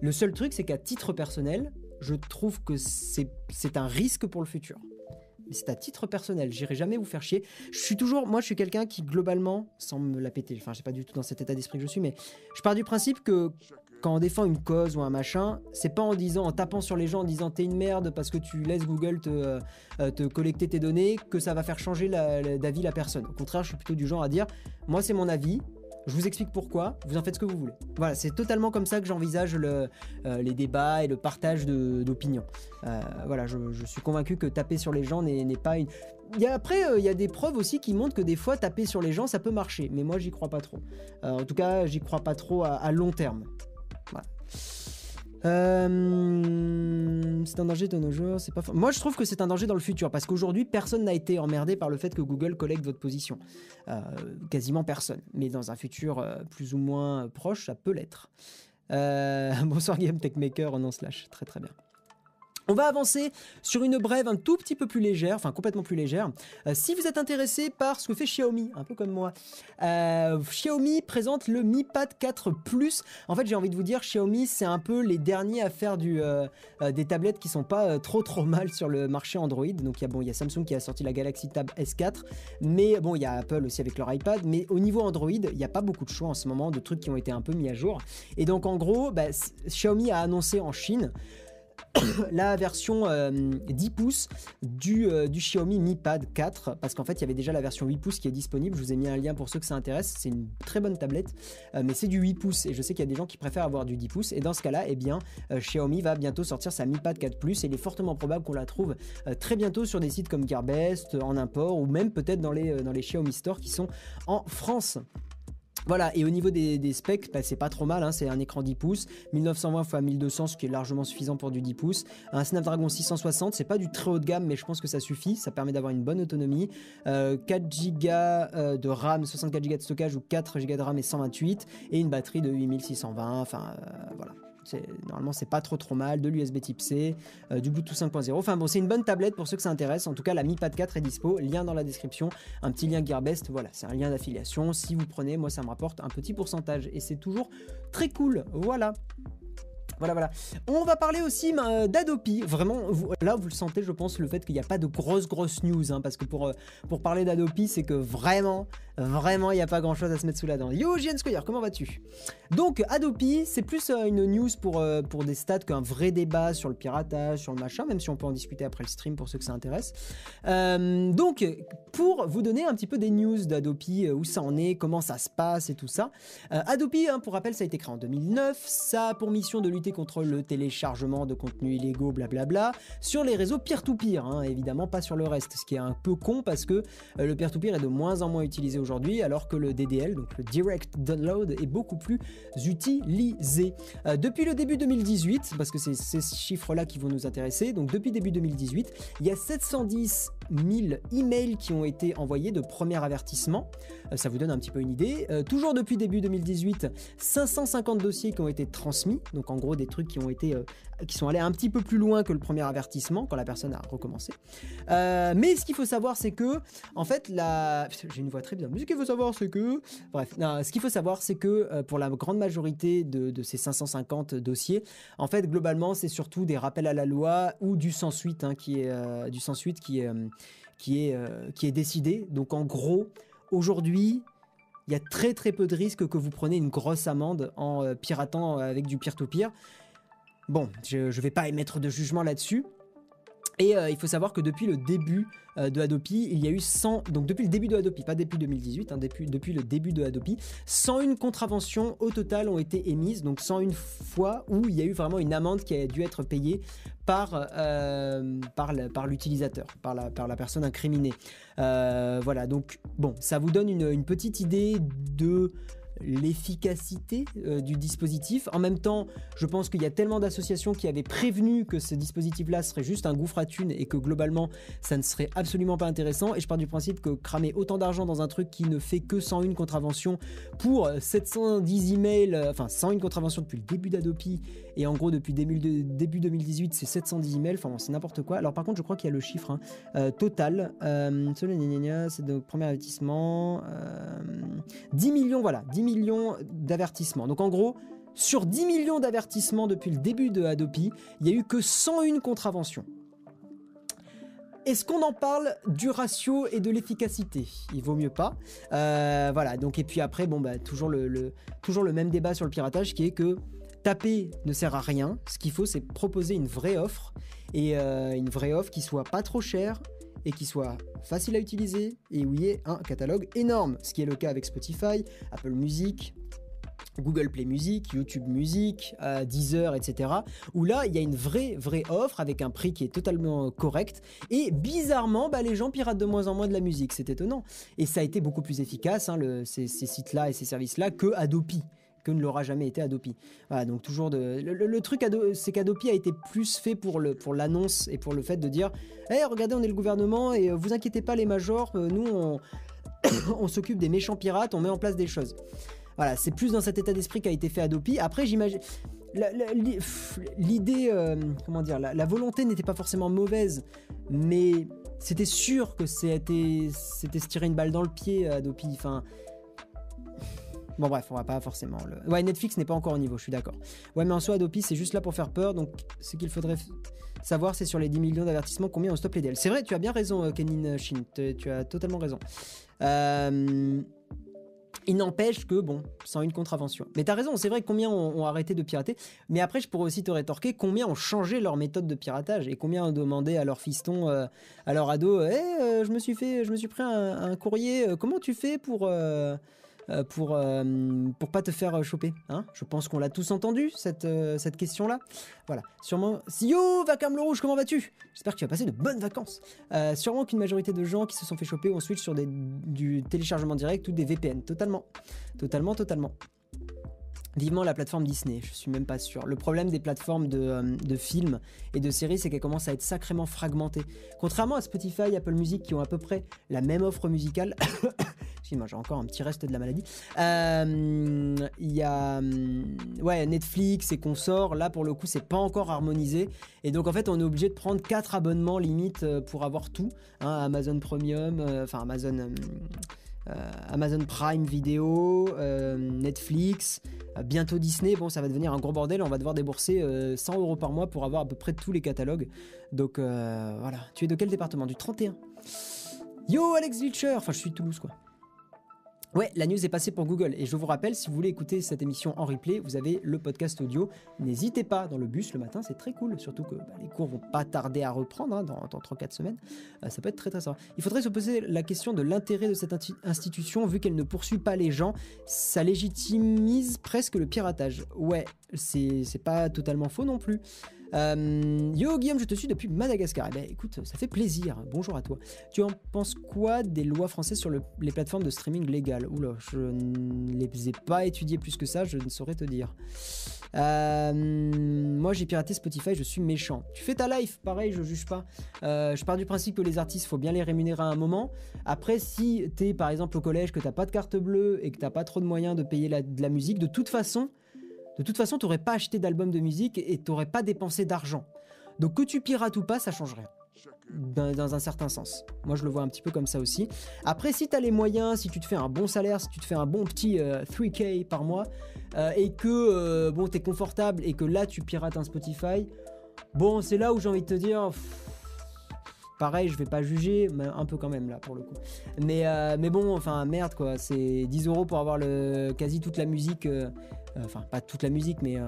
Le seul truc, c'est qu'à titre personnel, je trouve que c'est un risque pour le futur. Mais c'est à titre personnel, j'irai jamais vous faire chier. Je suis toujours, moi je suis quelqu'un qui globalement, sans me la péter, enfin je sais pas du tout dans cet état d'esprit que je suis, mais je pars du principe que quand on défend une cause ou un machin, c'est pas en disant, en tapant sur les gens, en disant t'es une merde parce que tu laisses Google te, euh, te collecter tes données, que ça va faire changer d'avis la personne. Au contraire, je suis plutôt du genre à dire, moi c'est mon avis, je vous explique pourquoi, vous en faites ce que vous voulez. Voilà, c'est totalement comme ça que j'envisage le, euh, les débats et le partage d'opinions. Euh, voilà, je, suis convaincu que taper sur les gens n'est pas une... y a, après, il y a des preuves aussi qui montrent que des fois, taper sur les gens, ça peut marcher. Mais moi, j'y crois pas trop. en tout cas, j'y crois pas trop à, long terme. Euh, c'est un danger de nos jours, c'est pas. Moi, je trouve que c'est un danger dans le futur parce qu'aujourd'hui, personne n'a été emmerdé par le fait que Google collecte votre position. Euh, quasiment personne. Mais dans un futur euh, plus ou moins proche, ça peut l'être. bonsoir Game Techmaker, non slash, très très bien. On va avancer sur une brève un tout petit peu plus légère, enfin complètement plus légère. Euh, si vous êtes intéressé par ce que fait Xiaomi, un peu comme moi, euh, Xiaomi présente le Mi Pad 4 Plus. En fait, j'ai envie de vous dire, Xiaomi, c'est un peu les derniers à faire du, euh, des tablettes qui sont pas trop trop mal sur le marché Android. Donc il y a bon, y a Samsung qui a sorti la Galaxy Tab S4, mais bon, il y a Apple aussi avec leur iPad. Mais au niveau Android, il n'y a pas beaucoup de choix en ce moment de trucs qui ont été un peu mis à jour. Et donc en gros, bah, Xiaomi a annoncé en Chine la version 10 euh, pouces du, euh, du, Xiaomi Mi Pad 4 parce qu'en fait il y avait déjà la version 8 pouces qui est disponible. Je vous ai mis un lien pour ceux que ça intéresse. C'est une très bonne tablette, euh, mais c'est du 8 pouces et je sais qu'il y a des gens qui préfèrent avoir du 10 pouces. Et dans ce cas-là, eh bien, Xiaomi va bientôt sortir sa Mi Pad 4 Plus et il est fortement probable qu'on la trouve très bientôt sur des sites comme Gearbest en import ou même peut-être dans les, dans les Xiaomi Store qui sont en France. Voilà, et au niveau des, specs, bah, c'est pas trop mal, hein. c'est un écran 10 pouces, 1920 x 1200, ce qui est largement suffisant pour du 10 pouces, un Snapdragon 660, c'est pas du très haut de gamme, mais je pense que ça suffit, ça permet d'avoir une bonne autonomie, 4 euh, Go euh, de RAM, 64 Go de stockage ou 4 Go de RAM et 128, et une batterie de 8620, enfin euh, voilà normalement c'est pas trop trop mal, de l'USB type C, euh, du Bluetooth 5.0. Enfin bon, c'est une bonne tablette pour ceux que ça intéresse. En tout cas, la Mi Pad 4 est dispo, lien dans la description, un petit lien Gearbest, voilà, c'est un lien d'affiliation. Si vous prenez, moi ça me rapporte un petit pourcentage et c'est toujours très cool. Voilà. Voilà, voilà. On va parler aussi ben, d'Adopi. Vraiment, là, vous le sentez, je pense, le fait qu'il n'y a pas de grosses, grosses news. Hein, parce que pour, euh, pour parler d'Adopi, c'est que vraiment, vraiment, il n'y a pas grand chose à se mettre sous la dent. Yo, Gian Squire, comment vas-tu? Donc, Adopi, c'est plus euh, une news pour, euh, pour des stats qu'un vrai débat sur le piratage, sur le machin, même si on peut en discuter après le stream pour ceux que ça intéresse. donc, pour vous donner un petit peu des news d'Adopi, où ça en est, comment ça se passe et tout ça. Adopi, hein, pour rappel, ça a été créé en 2009. Ça a pour mission de lutter contre le téléchargement de contenus illégaux, blablabla, sur les réseaux peer-to-peer, hein, évidemment pas sur le reste, ce qui est un peu con parce que euh, le peer-to-peer est de moins en moins utilisé aujourd'hui, alors que le DDL, donc le Direct Download, est beaucoup plus utilisé. Euh, depuis le début 2018, parce que c'est ces chiffres-là qui vont nous intéresser, donc depuis début 2018, il y a 710 000 emails qui ont été envoyés de premier avertissement. Euh, ça vous donne un petit peu une idée. toujours depuis début 2018, 550 dossiers qui ont été transmis, donc en gros des trucs qui ont été, euh, qui sont allés un petit peu plus loin que le premier avertissement quand la personne a recommencé. Euh, mais ce qu'il faut savoir, c'est que, en fait, la, j'ai une voix très bien. Mais ce qu'il faut savoir, c'est que, bref, ce qu'il faut savoir, c'est que euh, pour la grande majorité de, ces 550 dossiers, en fait, globalement, c'est surtout des rappels à la loi ou du sans suite, hein, qui est du sans suite qui est qui est qui est décidé. Donc, en gros, aujourd'hui, il y a très très peu de risques que vous preniez une grosse amende en euh, piratant euh, avec du peer-to-peer. Bon, je ne vais pas émettre de jugement là-dessus. Et euh, il faut savoir que depuis le début euh, de Adopi, il y a eu 100, donc depuis le début de Adopi, pas depuis 2018, hein, depuis, depuis, le début de Adopi, 101 contraventions au total ont été émises, donc 101 fois où il y a eu vraiment une amende qui a dû être payée par, euh, l'utilisateur, par la personne incriminée. voilà, donc bon, ça vous donne une petite idée de l'efficacité euh, du dispositif. En même temps, je pense qu'il y a tellement d'associations qui avaient prévenu que ce dispositif-là serait juste un gouffre à thunes et que globalement, ça ne serait absolument pas intéressant. Et je pars du principe que cramer autant d'argent dans un truc qui ne fait que 101 contraventions pour 710 emails, euh, enfin 101 contraventions depuis le début d'Adopi, et en gros depuis début, début 2018, c'est 710 emails, enfin c'est n'importe quoi. Alors par contre, je crois qu'il y a le chiffre hein, euh, total. c'est le premier avertissement. 10 millions, voilà, 10 millions d'avertissements. Donc en gros, sur 10 millions d'avertissements depuis le début de Adopi, il n'y a eu que 101 contraventions. Est-ce qu'on en parle du ratio et de l'efficacité? Il vaut mieux pas. Euh, voilà, donc et puis après, bon, bah, toujours, le, toujours le même débat sur le piratage qui est que taper ne sert à rien. Ce qu'il faut, c'est proposer une vraie offre et euh, une vraie offre qui soit pas trop chère et qui soit facile à utiliser et où il y ait un catalogue énorme, ce qui est le cas avec Spotify, Apple Music, Google Play Music, YouTube Music, euh, Deezer, etc. Où là, il y a une vraie, vraie offre avec un prix qui est totalement correct. Et bizarrement, bah, les gens piratent de moins en moins de la musique. C'est étonnant. Et ça a été beaucoup plus efficace, hein, ces, sites-là et ces services-là, que Adopi que ne l'aura jamais été Adopi. Voilà, donc toujours de... le, truc, c'est qu'Adopi a été plus fait pour le pour l'annonce et pour le fait de dire, hé, regardez, on est le gouvernement et euh, vous inquiétez pas les majors, euh, nous on, on s'occupe des méchants pirates, on met en place des choses. Voilà, c'est plus dans cet état d'esprit qu'a été fait Adopi. Après, j'imagine. L'idée, euh, comment dire, la, volonté n'était pas forcément mauvaise, mais c'était sûr que c'était se tirer une balle dans le pied, Adopi. Enfin. Bon, bref, on va pas forcément. Ouais, Netflix n'est pas encore au niveau, je suis d'accord. Ouais, mais en soi, Adopi, c'est juste là pour faire peur, donc ce qu'il faudrait savoir, c'est sur les 10 millions d'avertissements combien on stoppe les DL. C'est vrai, tu as bien raison, euh, Kenin Shin, tu as totalement raison. Euh. Il n'empêche que, bon, sans une contravention. Mais t'as raison, c'est vrai combien ont, arrêté de pirater? Mais après, je pourrais aussi te rétorquer combien ont changé leur méthode de piratage et combien ont demandé à leur fiston, euh, à leur ado, hé, euh, je me suis fait, je me suis pris un, courrier. Euh, comment tu fais pour euh, pour, euh, pour pas te faire euh, choper. Hein Je pense qu'on l'a tous entendu, cette, cette question-là. Voilà. Sûrement. Si yo, Vacam le Rouge, comment vas-tu? J'espère que tu as passé de bonnes vacances. sûrement qu'une majorité de gens qui se sont fait choper ont switch sur des, du téléchargement direct ou des VPN. Totalement. Totalement, totalement. Vivement la plateforme Disney, je suis même pas sûr. Le problème des plateformes de, de films et de séries, c'est qu'elles commencent à être sacrément fragmentées. Contrairement à Spotify, Apple Music, qui ont à peu près la même offre musicale, moi j'ai encore un petit reste de la maladie. Euh, il y a hum, ouais, Netflix et consorts, là pour le coup c'est pas encore harmonisé. Et donc en fait on est obligé de prendre quatre abonnements limite euh, pour avoir tout. Hein, Amazon Premium, euh, enfin Amazon... Amazon Prime Video, Netflix, bientôt Disney. Bon, ça va devenir un gros bordel. On va devoir débourser 100 euros par mois pour avoir à peu près tous les catalogues. Donc voilà. Tu es de quel département? Du 31. Yo Alex Glitcher Enfin, je suis de Toulouse quoi. Ouais, la news est passée pour Google et je vous rappelle, si vous voulez écouter cette émission en replay, vous avez le podcast audio. N'hésitez pas dans le bus le matin, c'est très cool, surtout que bah, les cours vont pas tarder à reprendre hein, dans, dans 3-4 semaines. Euh, ça peut être très très sympa. Il faudrait se poser la question de l'intérêt de cette institution vu qu'elle ne poursuit pas les gens. Ça légitimise presque le piratage. Ouais, c'est pas totalement faux non plus. Euh, yo Guillaume, je te suis depuis Madagascar. Eh ben écoute, ça fait plaisir. Bonjour à toi. Tu en penses quoi des lois françaises sur les plateformes de streaming légales? Oula, je ne les ai pas étudiées plus que ça, je ne saurais te dire. Euh, moi j'ai piraté Spotify, je suis méchant. Tu fais ta life, pareil, je juge pas. Euh, je pars du principe que les artistes, faut bien les rémunérer à un moment. Après, si t'es par exemple au collège, que t'as pas de carte bleue et que t'as pas trop de moyens de payer de la musique, de toute façon, de toute façon, tu n'aurais pas acheté d'album de musique et tu n'aurais pas dépensé d'argent. Donc que tu pirates ou pas, ça changerait. Dans, dans, un certain sens. Moi, je le vois un petit peu comme ça aussi. Après, si tu as les moyens, si tu te fais un bon salaire, si tu te fais un bon petit 3K euh, par mois, euh, et que euh, bon, tu es confortable et que là, tu pirates un Spotify, bon, c'est là où j'ai envie de te dire... pareil, je vais pas juger, mais un peu quand même là pour le coup. Mais, mais bon, enfin merde quoi, c'est 10 euros pour avoir quasi toute la musique enfin, pas toute la musique, mais euh,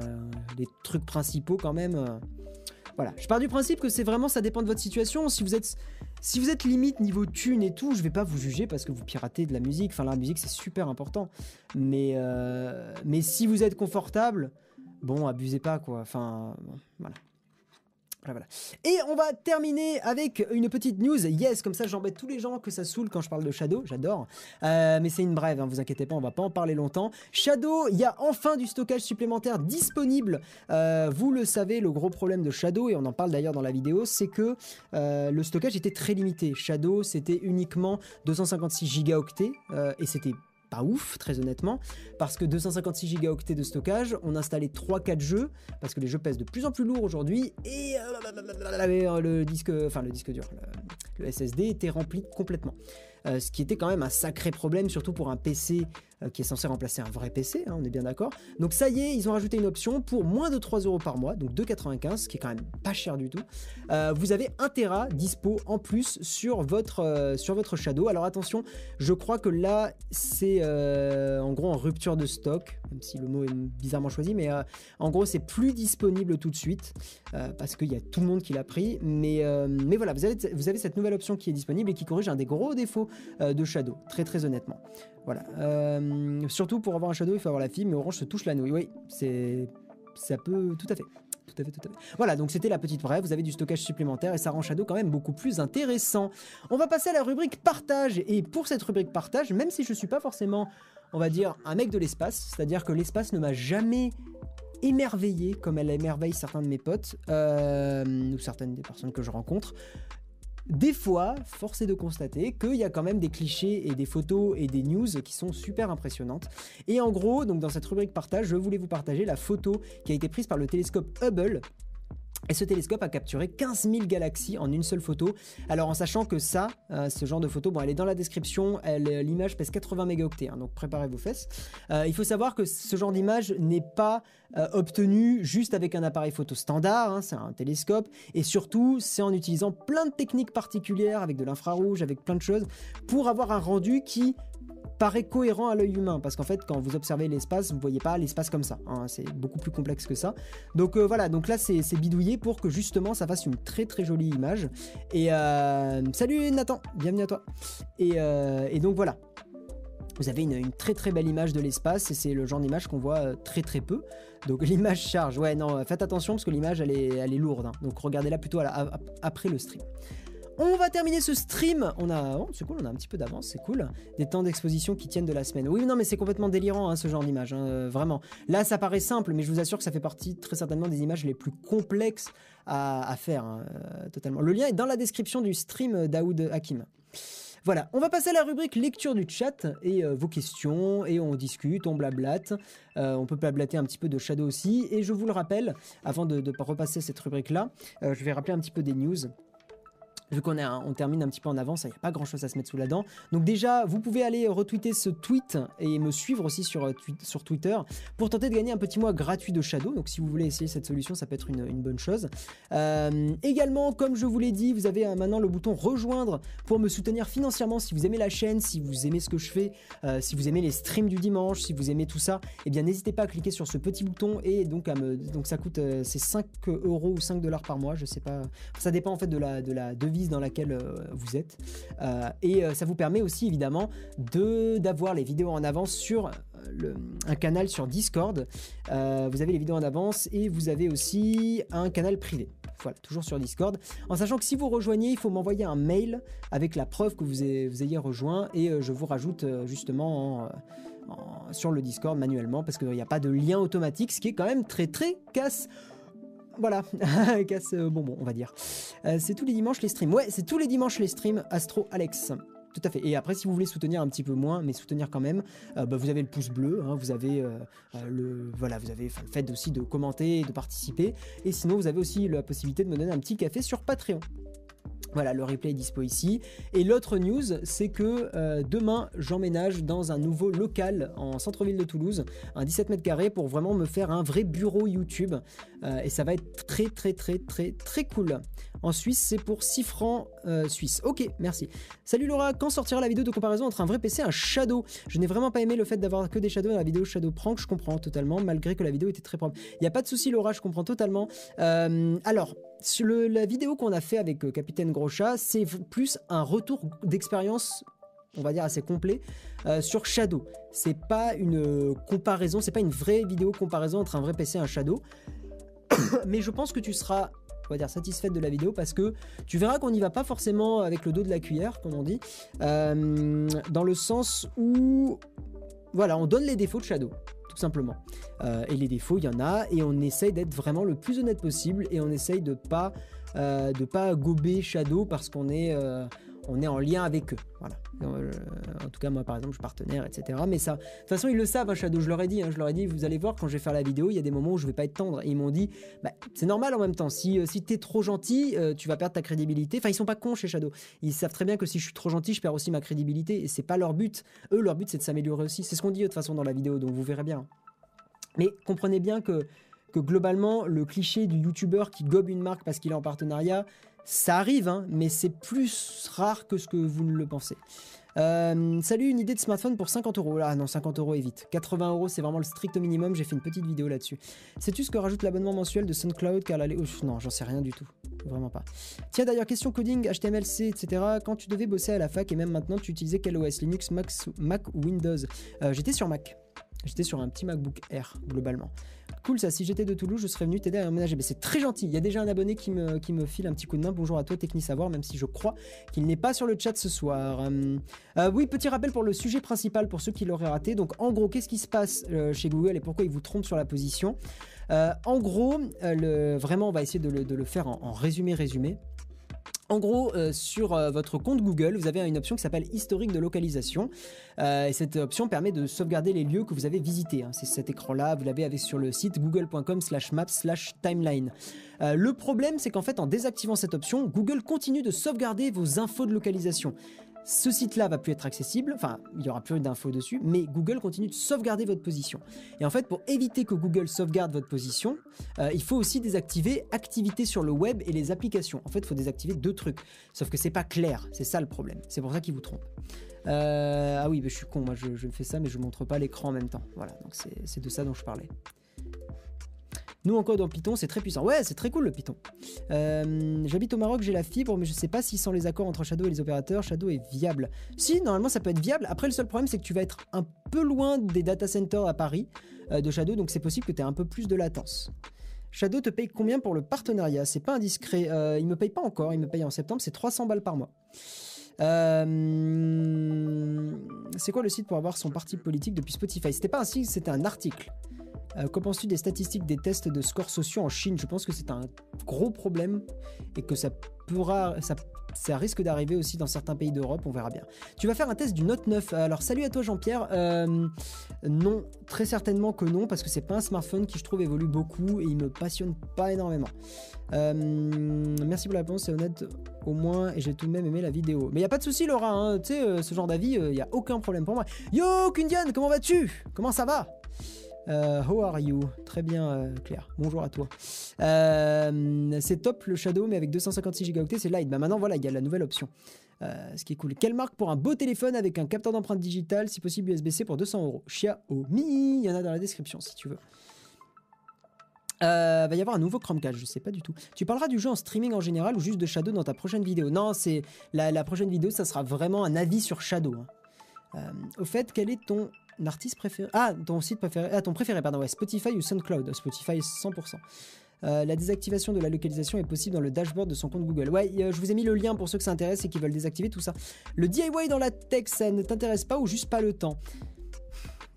les trucs principaux quand même. Euh. voilà, je pars du principe que c'est vraiment ça dépend de votre situation. Si vous êtes si vous êtes limite niveau thune et tout, je vais pas vous juger parce que vous piratez de la musique. Enfin, la musique c'est super important. Mais mais si vous êtes confortable, bon, abusez pas quoi. Enfin, voilà. Et on va terminer avec une petite news. Yes, comme ça j'embête tous les gens que ça saoule quand je parle de Shadow. J'adore. Euh, mais c'est une brève, hein, vous inquiétez pas, on va pas en parler longtemps. Shadow, il y a enfin du stockage supplémentaire disponible. Euh, vous le savez, le gros problème de Shadow, et on en parle d'ailleurs dans la vidéo, c'est que euh, le stockage était très limité. Shadow, c'était uniquement 256 gigaoctets et c'était ouf, très honnêtement, parce que 256 gigaoctets de stockage, on installait 3-4 jeux, parce que les jeux pèsent de plus en plus lourd aujourd'hui, et euh, le disque, enfin le disque dur, le SSD était rempli complètement. Euh, ce qui était quand même un sacré problème, surtout pour un PC qui est censé remplacer un vrai PC, hein, on est bien d'accord. Donc ça y est, ils ont rajouté une option pour moins de 3 euros par mois, donc 2,95, ce qui est quand même pas cher du tout. Euh, vous avez 1 Tera dispo en plus sur votre, sur votre Shadow. Alors attention, je crois que là, c'est en gros en rupture de stock, même si le mot est bizarrement choisi, mais en gros, c'est plus disponible tout de suite, parce qu'il y a tout le monde qui l'a pris. Mais, mais voilà, vous avez, vous avez cette nouvelle option qui est disponible et qui corrige un des gros défauts de Shadow, très très honnêtement. Voilà. surtout pour avoir un Shadow, il faut avoir la fille, mais Orange se touche la nouille. Oui, c'est ça peut tout à fait. Tout à fait, tout à fait. Voilà, donc c'était la petite brève. Vous avez du stockage supplémentaire et ça rend Shadow quand même beaucoup plus intéressant. On va passer à la rubrique partage. Et pour cette rubrique partage, même si je suis pas forcément, on va dire, un mec de l'espace, c'est-à-dire que l'espace ne m'a jamais émerveillé comme elle émerveille certains de mes potes euh, ou certaines des personnes que je rencontre. Des fois, force est de constater qu'il y a quand même des clichés et des photos et des news qui sont super impressionnantes. Et en gros, donc dans cette rubrique partage, je voulais vous partager la photo qui a été prise par le télescope Hubble et ce télescope a capturé 15 000 galaxies en une seule photo. Alors en sachant que ça, euh, ce genre de photo, bon elle est dans la description, euh, l'image pèse 80 mégaoctets, hein, donc préparez vos fesses. Euh, il faut savoir que ce genre d'image n'est pas obtenu juste avec un appareil photo standard, hein, c'est un télescope, et surtout c'est en utilisant plein de techniques particulières, avec de l'infrarouge, avec plein de choses, pour avoir un rendu qui paraît cohérent à l'œil humain parce qu'en fait quand vous observez l'espace vous voyez pas l'espace comme ça hein, c'est beaucoup plus complexe que ça donc euh, voilà donc là c'est bidouillé pour que justement ça fasse une très très jolie image et euh, salut Nathan bienvenue à toi et, euh, donc voilà vous avez une, très très belle image de l'espace et c'est le genre d'image qu'on voit très très peu. Donc l'image charge, ouais non, faites attention parce que l'image elle est, elle est lourde. Hein. Donc regardez-la plutôt après le stream. On va terminer ce stream. On a, oh, c'est cool, on a un petit peu d'avance, c'est cool. Des temps d'exposition qui tiennent de la semaine. Oui, non, mais c'est complètement délirant hein, ce genre d'image, hein, euh, vraiment. Là, ça paraît simple, mais je vous assure que ça fait partie très certainement des images les plus complexes à, faire, hein, euh, totalement. Le lien est dans la description du stream d'Aoud Hakim. Voilà, on va passer à la rubrique lecture du chat et euh, vos questions et on discute, on blablate. on peut blablater un petit peu de Shadow aussi. Et je vous le rappelle, avant de, de repasser cette rubrique-là, je vais rappeler un petit peu des news vu qu'on on termine un petit peu en avance, il n'y a pas grand chose à se mettre sous la dent. Donc déjà, vous pouvez aller retweeter ce tweet et me suivre aussi sur, euh, sur Twitter pour tenter de gagner un petit mois gratuit de Shadow. Donc si vous voulez essayer cette solution, ça peut être une, bonne chose. Euh, également, comme je vous l'ai dit, vous avez euh, maintenant le bouton rejoindre pour me soutenir financièrement si vous aimez la chaîne, si vous aimez ce que je fais, si vous aimez les streams du dimanche, si vous aimez tout ça, eh bien n'hésitez pas à cliquer sur ce petit bouton et donc donc ça coûte c'est 5 euros ou 5 dollars par mois, je sais pas, ça dépend en fait de la de la devise dans laquelle euh, vous êtes. Euh, et euh, ça vous permet aussi évidemment de d'avoir les vidéos en avance sur un canal sur Discord. vous avez les vidéos en avance et vous avez aussi un canal privé. Voilà, toujours sur Discord. En sachant que si vous rejoignez, il faut m'envoyer un mail avec la preuve que vous ayez rejoint et je vous rajoute justement sur le Discord manuellement parce qu'il n'y a pas de lien automatique, ce qui est quand même très très casse voilà, casse euh, bonbon, on va dire. Euh, c'est tous les dimanches les streams. Ouais, c'est tous les dimanches les streams Astro Alex. Tout à fait. Et après, si vous voulez soutenir un petit peu moins, mais soutenir quand même, euh, bah, vous avez le pouce bleu, hein, vous avez le voilà, vous avez le fait aussi de commenter, de participer. Et sinon, vous avez aussi la possibilité de me donner un petit café sur Patreon. Voilà, le replay est dispo ici. Et l'autre news, c'est que euh, demain, j'emménage dans un nouveau local en centre-ville de Toulouse, un 17 mètres carrés, pour vraiment me faire un vrai bureau YouTube. Euh, et ça va être très, très, très, très, très cool. En Suisse, c'est pour 6 francs euh, suisses. Ok, merci. Salut Laura, quand sortira la vidéo de comparaison entre un vrai PC et un Shadow? Je n'ai vraiment pas aimé le fait d'avoir que des Shadows dans la vidéo Shadow Prank, je comprends totalement, malgré que la vidéo était très propre. Il n'y a pas de souci Laura, je comprends totalement. alors, la vidéo qu'on a fait avec Capitaine Gros c'est plus un retour d'expérience on va dire assez complet euh, sur Shadow. C'est pas une comparaison, c'est pas une vraie vidéo comparaison entre un vrai PC et un Shadow. Mais je pense que tu seras on va dire satisfaite de la vidéo parce que tu verras qu'on n'y va pas forcément avec le dos de la cuillère, comme on dit, euh, dans le sens où voilà, on donne les défauts de Shadow tout simplement. Euh, et les défauts, il y en a, et on essaye d'être vraiment le plus honnête possible, et on essaye de pas euh, de pas gober Shadow parce qu'on est, euh, on est en lien avec eux. Voilà. Euh, en tout cas, moi par exemple, je suis partenaire, etc. Mais ça, de toute façon, ils le savent, hein, Shadow. Je leur ai dit, hein, je leur ai dit, vous allez voir quand je vais faire la vidéo, il y a des moments où je vais pas être tendre. Et ils m'ont dit, bah, c'est normal en même temps. Si, si es trop gentil, tu vas perdre ta crédibilité. Enfin, ils sont pas cons chez Shadow. Ils savent très bien que si je suis trop gentil, je perds aussi ma crédibilité. Et c'est pas leur but. Eux, leur but, c'est de s'améliorer aussi. C'est ce qu'on dit de toute façon dans la vidéo, donc vous verrez bien. Mais comprenez bien que que globalement, le cliché du youtubeur qui gobe une marque parce qu'il est en partenariat, ça arrive, hein, mais c'est plus rare que ce que vous ne le pensez. Euh, salut, une idée de smartphone pour 50 euros. Ah non, 50 euros est vite. 80 euros, c'est vraiment le strict minimum. J'ai fait une petite vidéo là-dessus. Sais-tu ce que rajoute l'abonnement mensuel de SoundCloud? Car la... Ouf, non, j'en sais rien du tout. Vraiment pas. Tiens, d'ailleurs, question coding, HTML, etc. Quand tu devais bosser à la fac et même maintenant, tu utilisais quel OS Linux, Mac, Mac ou Windows? Euh, J'étais sur Mac. J'étais sur un petit MacBook Air, globalement. Cool ça, si j'étais de Toulouse, je serais venu t'aider à emménager. Mais c'est très gentil. Il y a déjà un abonné qui me, file un petit coup de main. Bonjour à toi, Techni Savoir, même si je crois qu'il n'est pas sur le chat ce soir. Euh, euh, oui, petit rappel pour le sujet principal pour ceux qui l'auraient raté. Donc en gros, qu'est-ce qui se passe euh, chez Google et pourquoi ils vous trompent sur la position? En gros, vraiment, on va essayer de le, faire en résumé résumé. En gros, euh, sur euh, votre compte Google, vous avez une option qui s'appelle historique de localisation. Euh, et cette option permet de sauvegarder les lieux que vous avez visités. Hein. C'est cet écran-là, vous l'avez sur le site google.com slash maps slash timeline. le problème, c'est qu'en fait, en désactivant cette option, Google continue de sauvegarder vos infos de localisation ce site-là va plus être accessible, enfin, il n'y aura plus d'infos dessus, mais Google continue de sauvegarder votre position. Et en fait, pour éviter que Google sauvegarde votre position, euh, il faut aussi désactiver activité sur le web et les applications. En fait, il faut désactiver deux trucs. Sauf que c'est pas clair, c'est ça le problème. C'est pour ça qu'il vous trompe. Euh, ah oui, je suis con, moi je, je, fais ça, mais je montre pas l'écran en même temps. Voilà, donc c'est de ça dont je parlais. Nous, en code en Python, c'est très puissant. Ouais, c'est très cool le Python. Euh, j'habite au Maroc, j'ai la fibre, mais je sais pas si sans les accords entre Shadow et les opérateurs, Shadow est viable. Si, normalement, ça peut être viable. Après, le seul problème, c'est que tu vas être un peu loin des data centers à Paris euh, de Shadow, donc c'est possible que tu aies un peu plus de latence. Shadow te paye combien pour le partenariat? C'est pas indiscret. Euh, il me paye pas encore, il me paye en septembre, c'est 300 balles par mois. Euh, c'est quoi le site pour avoir son parti politique depuis Spotify? C'était pas un site, c'était un article. Euh, Qu'en penses-tu des statistiques des tests de scores sociaux en Chine? Je pense que c'est un gros problème et que ça pourra, ça, ça risque d'arriver aussi dans certains pays d'Europe, on verra bien. Tu vas faire un test du Note 9. Alors salut à toi Jean-Pierre. Euh, non, très certainement que non, parce que c'est pas un smartphone qui je trouve évolue beaucoup et il me passionne pas énormément. Euh, merci pour la réponse, c'est honnête au moins, et j'ai tout de même aimé la vidéo. Mais il y a pas de souci Laura, hein, tu sais, euh, ce genre d'avis, il y a aucun problème pour moi. Yo Kundian, comment vas-tu? Comment ça va? Euh, how are you? Très bien, euh, Claire. Bonjour à toi. Euh, c'est top le Shadow, mais avec 256 Go c'est light. Bah maintenant, voilà, il y a la nouvelle option. ce qui est cool. Quelle marque pour un beau téléphone avec un capteur d'empreinte digitale, si possible USB-C pour 200 euros? Xiaomi, il y en a dans la description si tu veux. Euh, va y avoir un nouveau Chromecast, je sais pas du tout. Tu parleras du jeu en streaming en général ou juste de Shadow dans ta prochaine vidéo? Non, c'est la, prochaine vidéo, ça sera vraiment un avis sur Shadow. Hein. au fait, quel est ton artiste préféré Ah, ton site préféré. Ah, ton préféré, pardon, ouais, Spotify ou SoundCloud. Spotify 100%. Euh, la désactivation de la localisation est possible dans le dashboard de son compte Google. Ouais, je vous ai mis le lien pour ceux que ça intéresse et qui veulent désactiver tout ça. Le DIY dans la tech, ça ne t'intéresse pas ou juste pas le temps?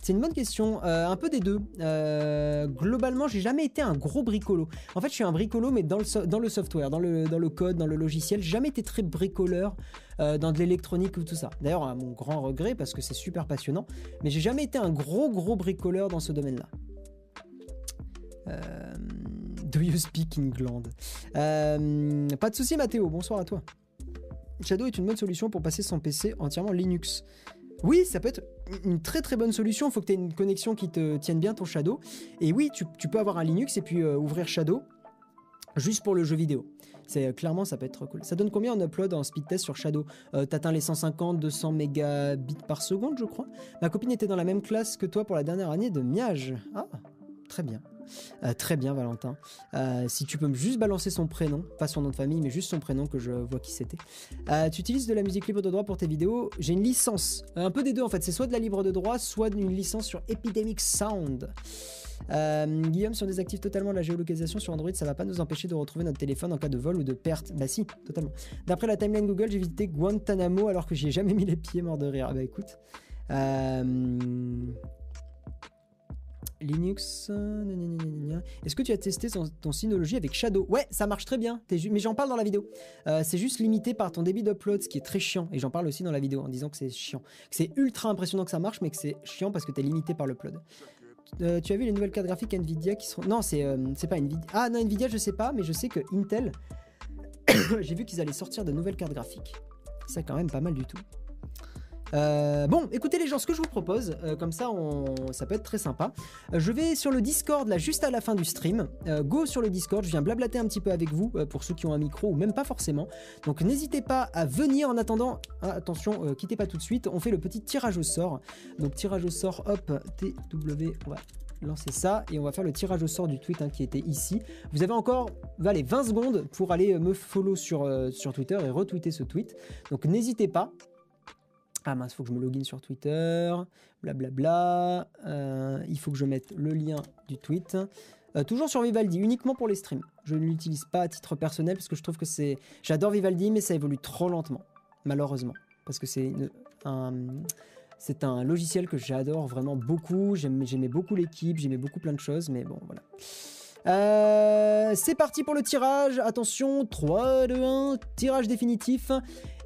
C'est une bonne question. Euh, un peu des deux. Euh, globalement, j'ai jamais été un gros bricolo. En fait, je suis un bricolo, mais dans le, software, dans le, code, dans le logiciel. Jamais été très bricoleur euh, dans de l'électronique ou tout ça. D'ailleurs, à mon grand regret, parce que c'est super passionnant. Mais j'ai jamais été un gros, gros bricoleur dans ce domaine-là. do you speak England? Pas de souci, Mathéo. Bonsoir à toi. Shadow est une bonne solution pour passer son PC entièrement Linux. Oui, ça peut être une très très bonne solution. Il faut que tu aies une connexion qui te tienne bien ton Shadow. Et oui, tu, peux avoir un Linux et puis euh, ouvrir Shadow juste pour le jeu vidéo. C'est euh, clairement ça peut être cool. Ça donne combien en upload en speed test sur Shadow? Euh, T'atteins les 150, 200 mégabits par seconde, je crois. Ma copine était dans la même classe que toi pour la dernière année de Miage. Ah, très bien. Euh, très bien, Valentin. Euh, si tu peux me juste balancer son prénom, pas son nom de famille, mais juste son prénom que je vois qui c'était. Euh, tu utilises de la musique libre de droit pour tes vidéos. J'ai une licence, un peu des deux en fait. C'est soit de la libre de droit, soit une licence sur Epidemic Sound. Guillaume, si on désactive totalement la géolocalisation sur Android, ça va pas nous empêcher de retrouver notre téléphone en cas de vol ou de perte. Bah si, totalement. D'après la timeline Google, j'ai visité Guantanamo alors que j'y ai jamais mis les pieds mort de rire. Bah écoute. Linux. Est-ce que tu as testé ton, Synology avec Shadow? Ouais, ça marche très bien. Mais j'en parle dans la vidéo. Euh, c'est juste limité par ton débit d'upload, ce qui est très chiant. Et j'en parle aussi dans la vidéo en disant que c'est chiant. C'est ultra impressionnant que ça marche, mais que c'est chiant parce que tu es limité par l'upload. Euh, tu as vu les nouvelles cartes graphiques Nvidia qui seront. Non, c'est euh, pas Nvidia. Ah non, Nvidia, je sais pas, mais je sais que Intel, j'ai vu qu'ils allaient sortir de nouvelles cartes graphiques. C'est quand même pas mal du tout. Euh, bon, écoutez les gens, ce que je vous propose, euh, comme ça, on, ça peut être très sympa. Euh, je vais sur le Discord là, juste à la fin du stream. Go sur le Discord, je viens blablater un petit peu avec vous pour ceux qui ont un micro ou même pas forcément. Donc n'hésitez pas à venir en attendant. Ah, attention, quittez pas tout de suite. On fait le petit tirage au sort. Donc tirage au sort, hop, TW, on va lancer ça et on va faire le tirage au sort du tweet hein, qui était ici. Vous avez encore allez, 20 secondes pour aller me follow sur, sur Twitter et retweeter ce tweet. Donc n'hésitez pas. Ah mince, faut que je me login sur Twitter, blablabla. Euh, il faut que je mette le lien du tweet. Euh, toujours sur Vivaldi, uniquement pour les streams. Je ne l'utilise pas à titre personnel parce que je trouve que c'est. J'adore Vivaldi, mais ça évolue trop lentement, malheureusement. Parce que c'est un. C'est un logiciel que j'adore vraiment beaucoup. J'aimais beaucoup l'équipe, j'aimais beaucoup plein de choses, mais bon, voilà. Euh, c'est parti pour le tirage. Attention, 3, 2, 1, tirage définitif.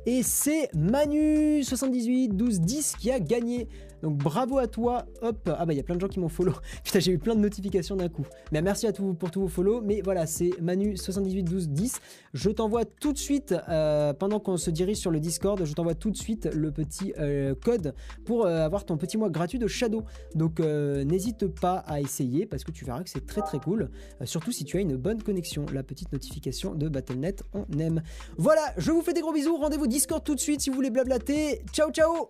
Et c'est Manu 78 12 10 qui a gagné. Donc bravo à toi. Hop. Ah bah il y a plein de gens qui m'ont follow. Putain, j'ai eu plein de notifications d'un coup. Mais merci à tous pour tous vos follow. Mais voilà, c'est Manu 78 12 10. Je t'envoie tout de suite, euh, pendant qu'on se dirige sur le Discord, je t'envoie tout de suite le petit euh, code pour euh, avoir ton petit mois gratuit de Shadow. Donc n'hésite pas à essayer parce que tu verras que c'est très très cool. Surtout si tu as une bonne connexion. La petite notification de Battle.net, on aime. Voilà, je vous fais des gros bisous. Rendez-vous Discord tout de suite si vous voulez blablater. Ciao ciao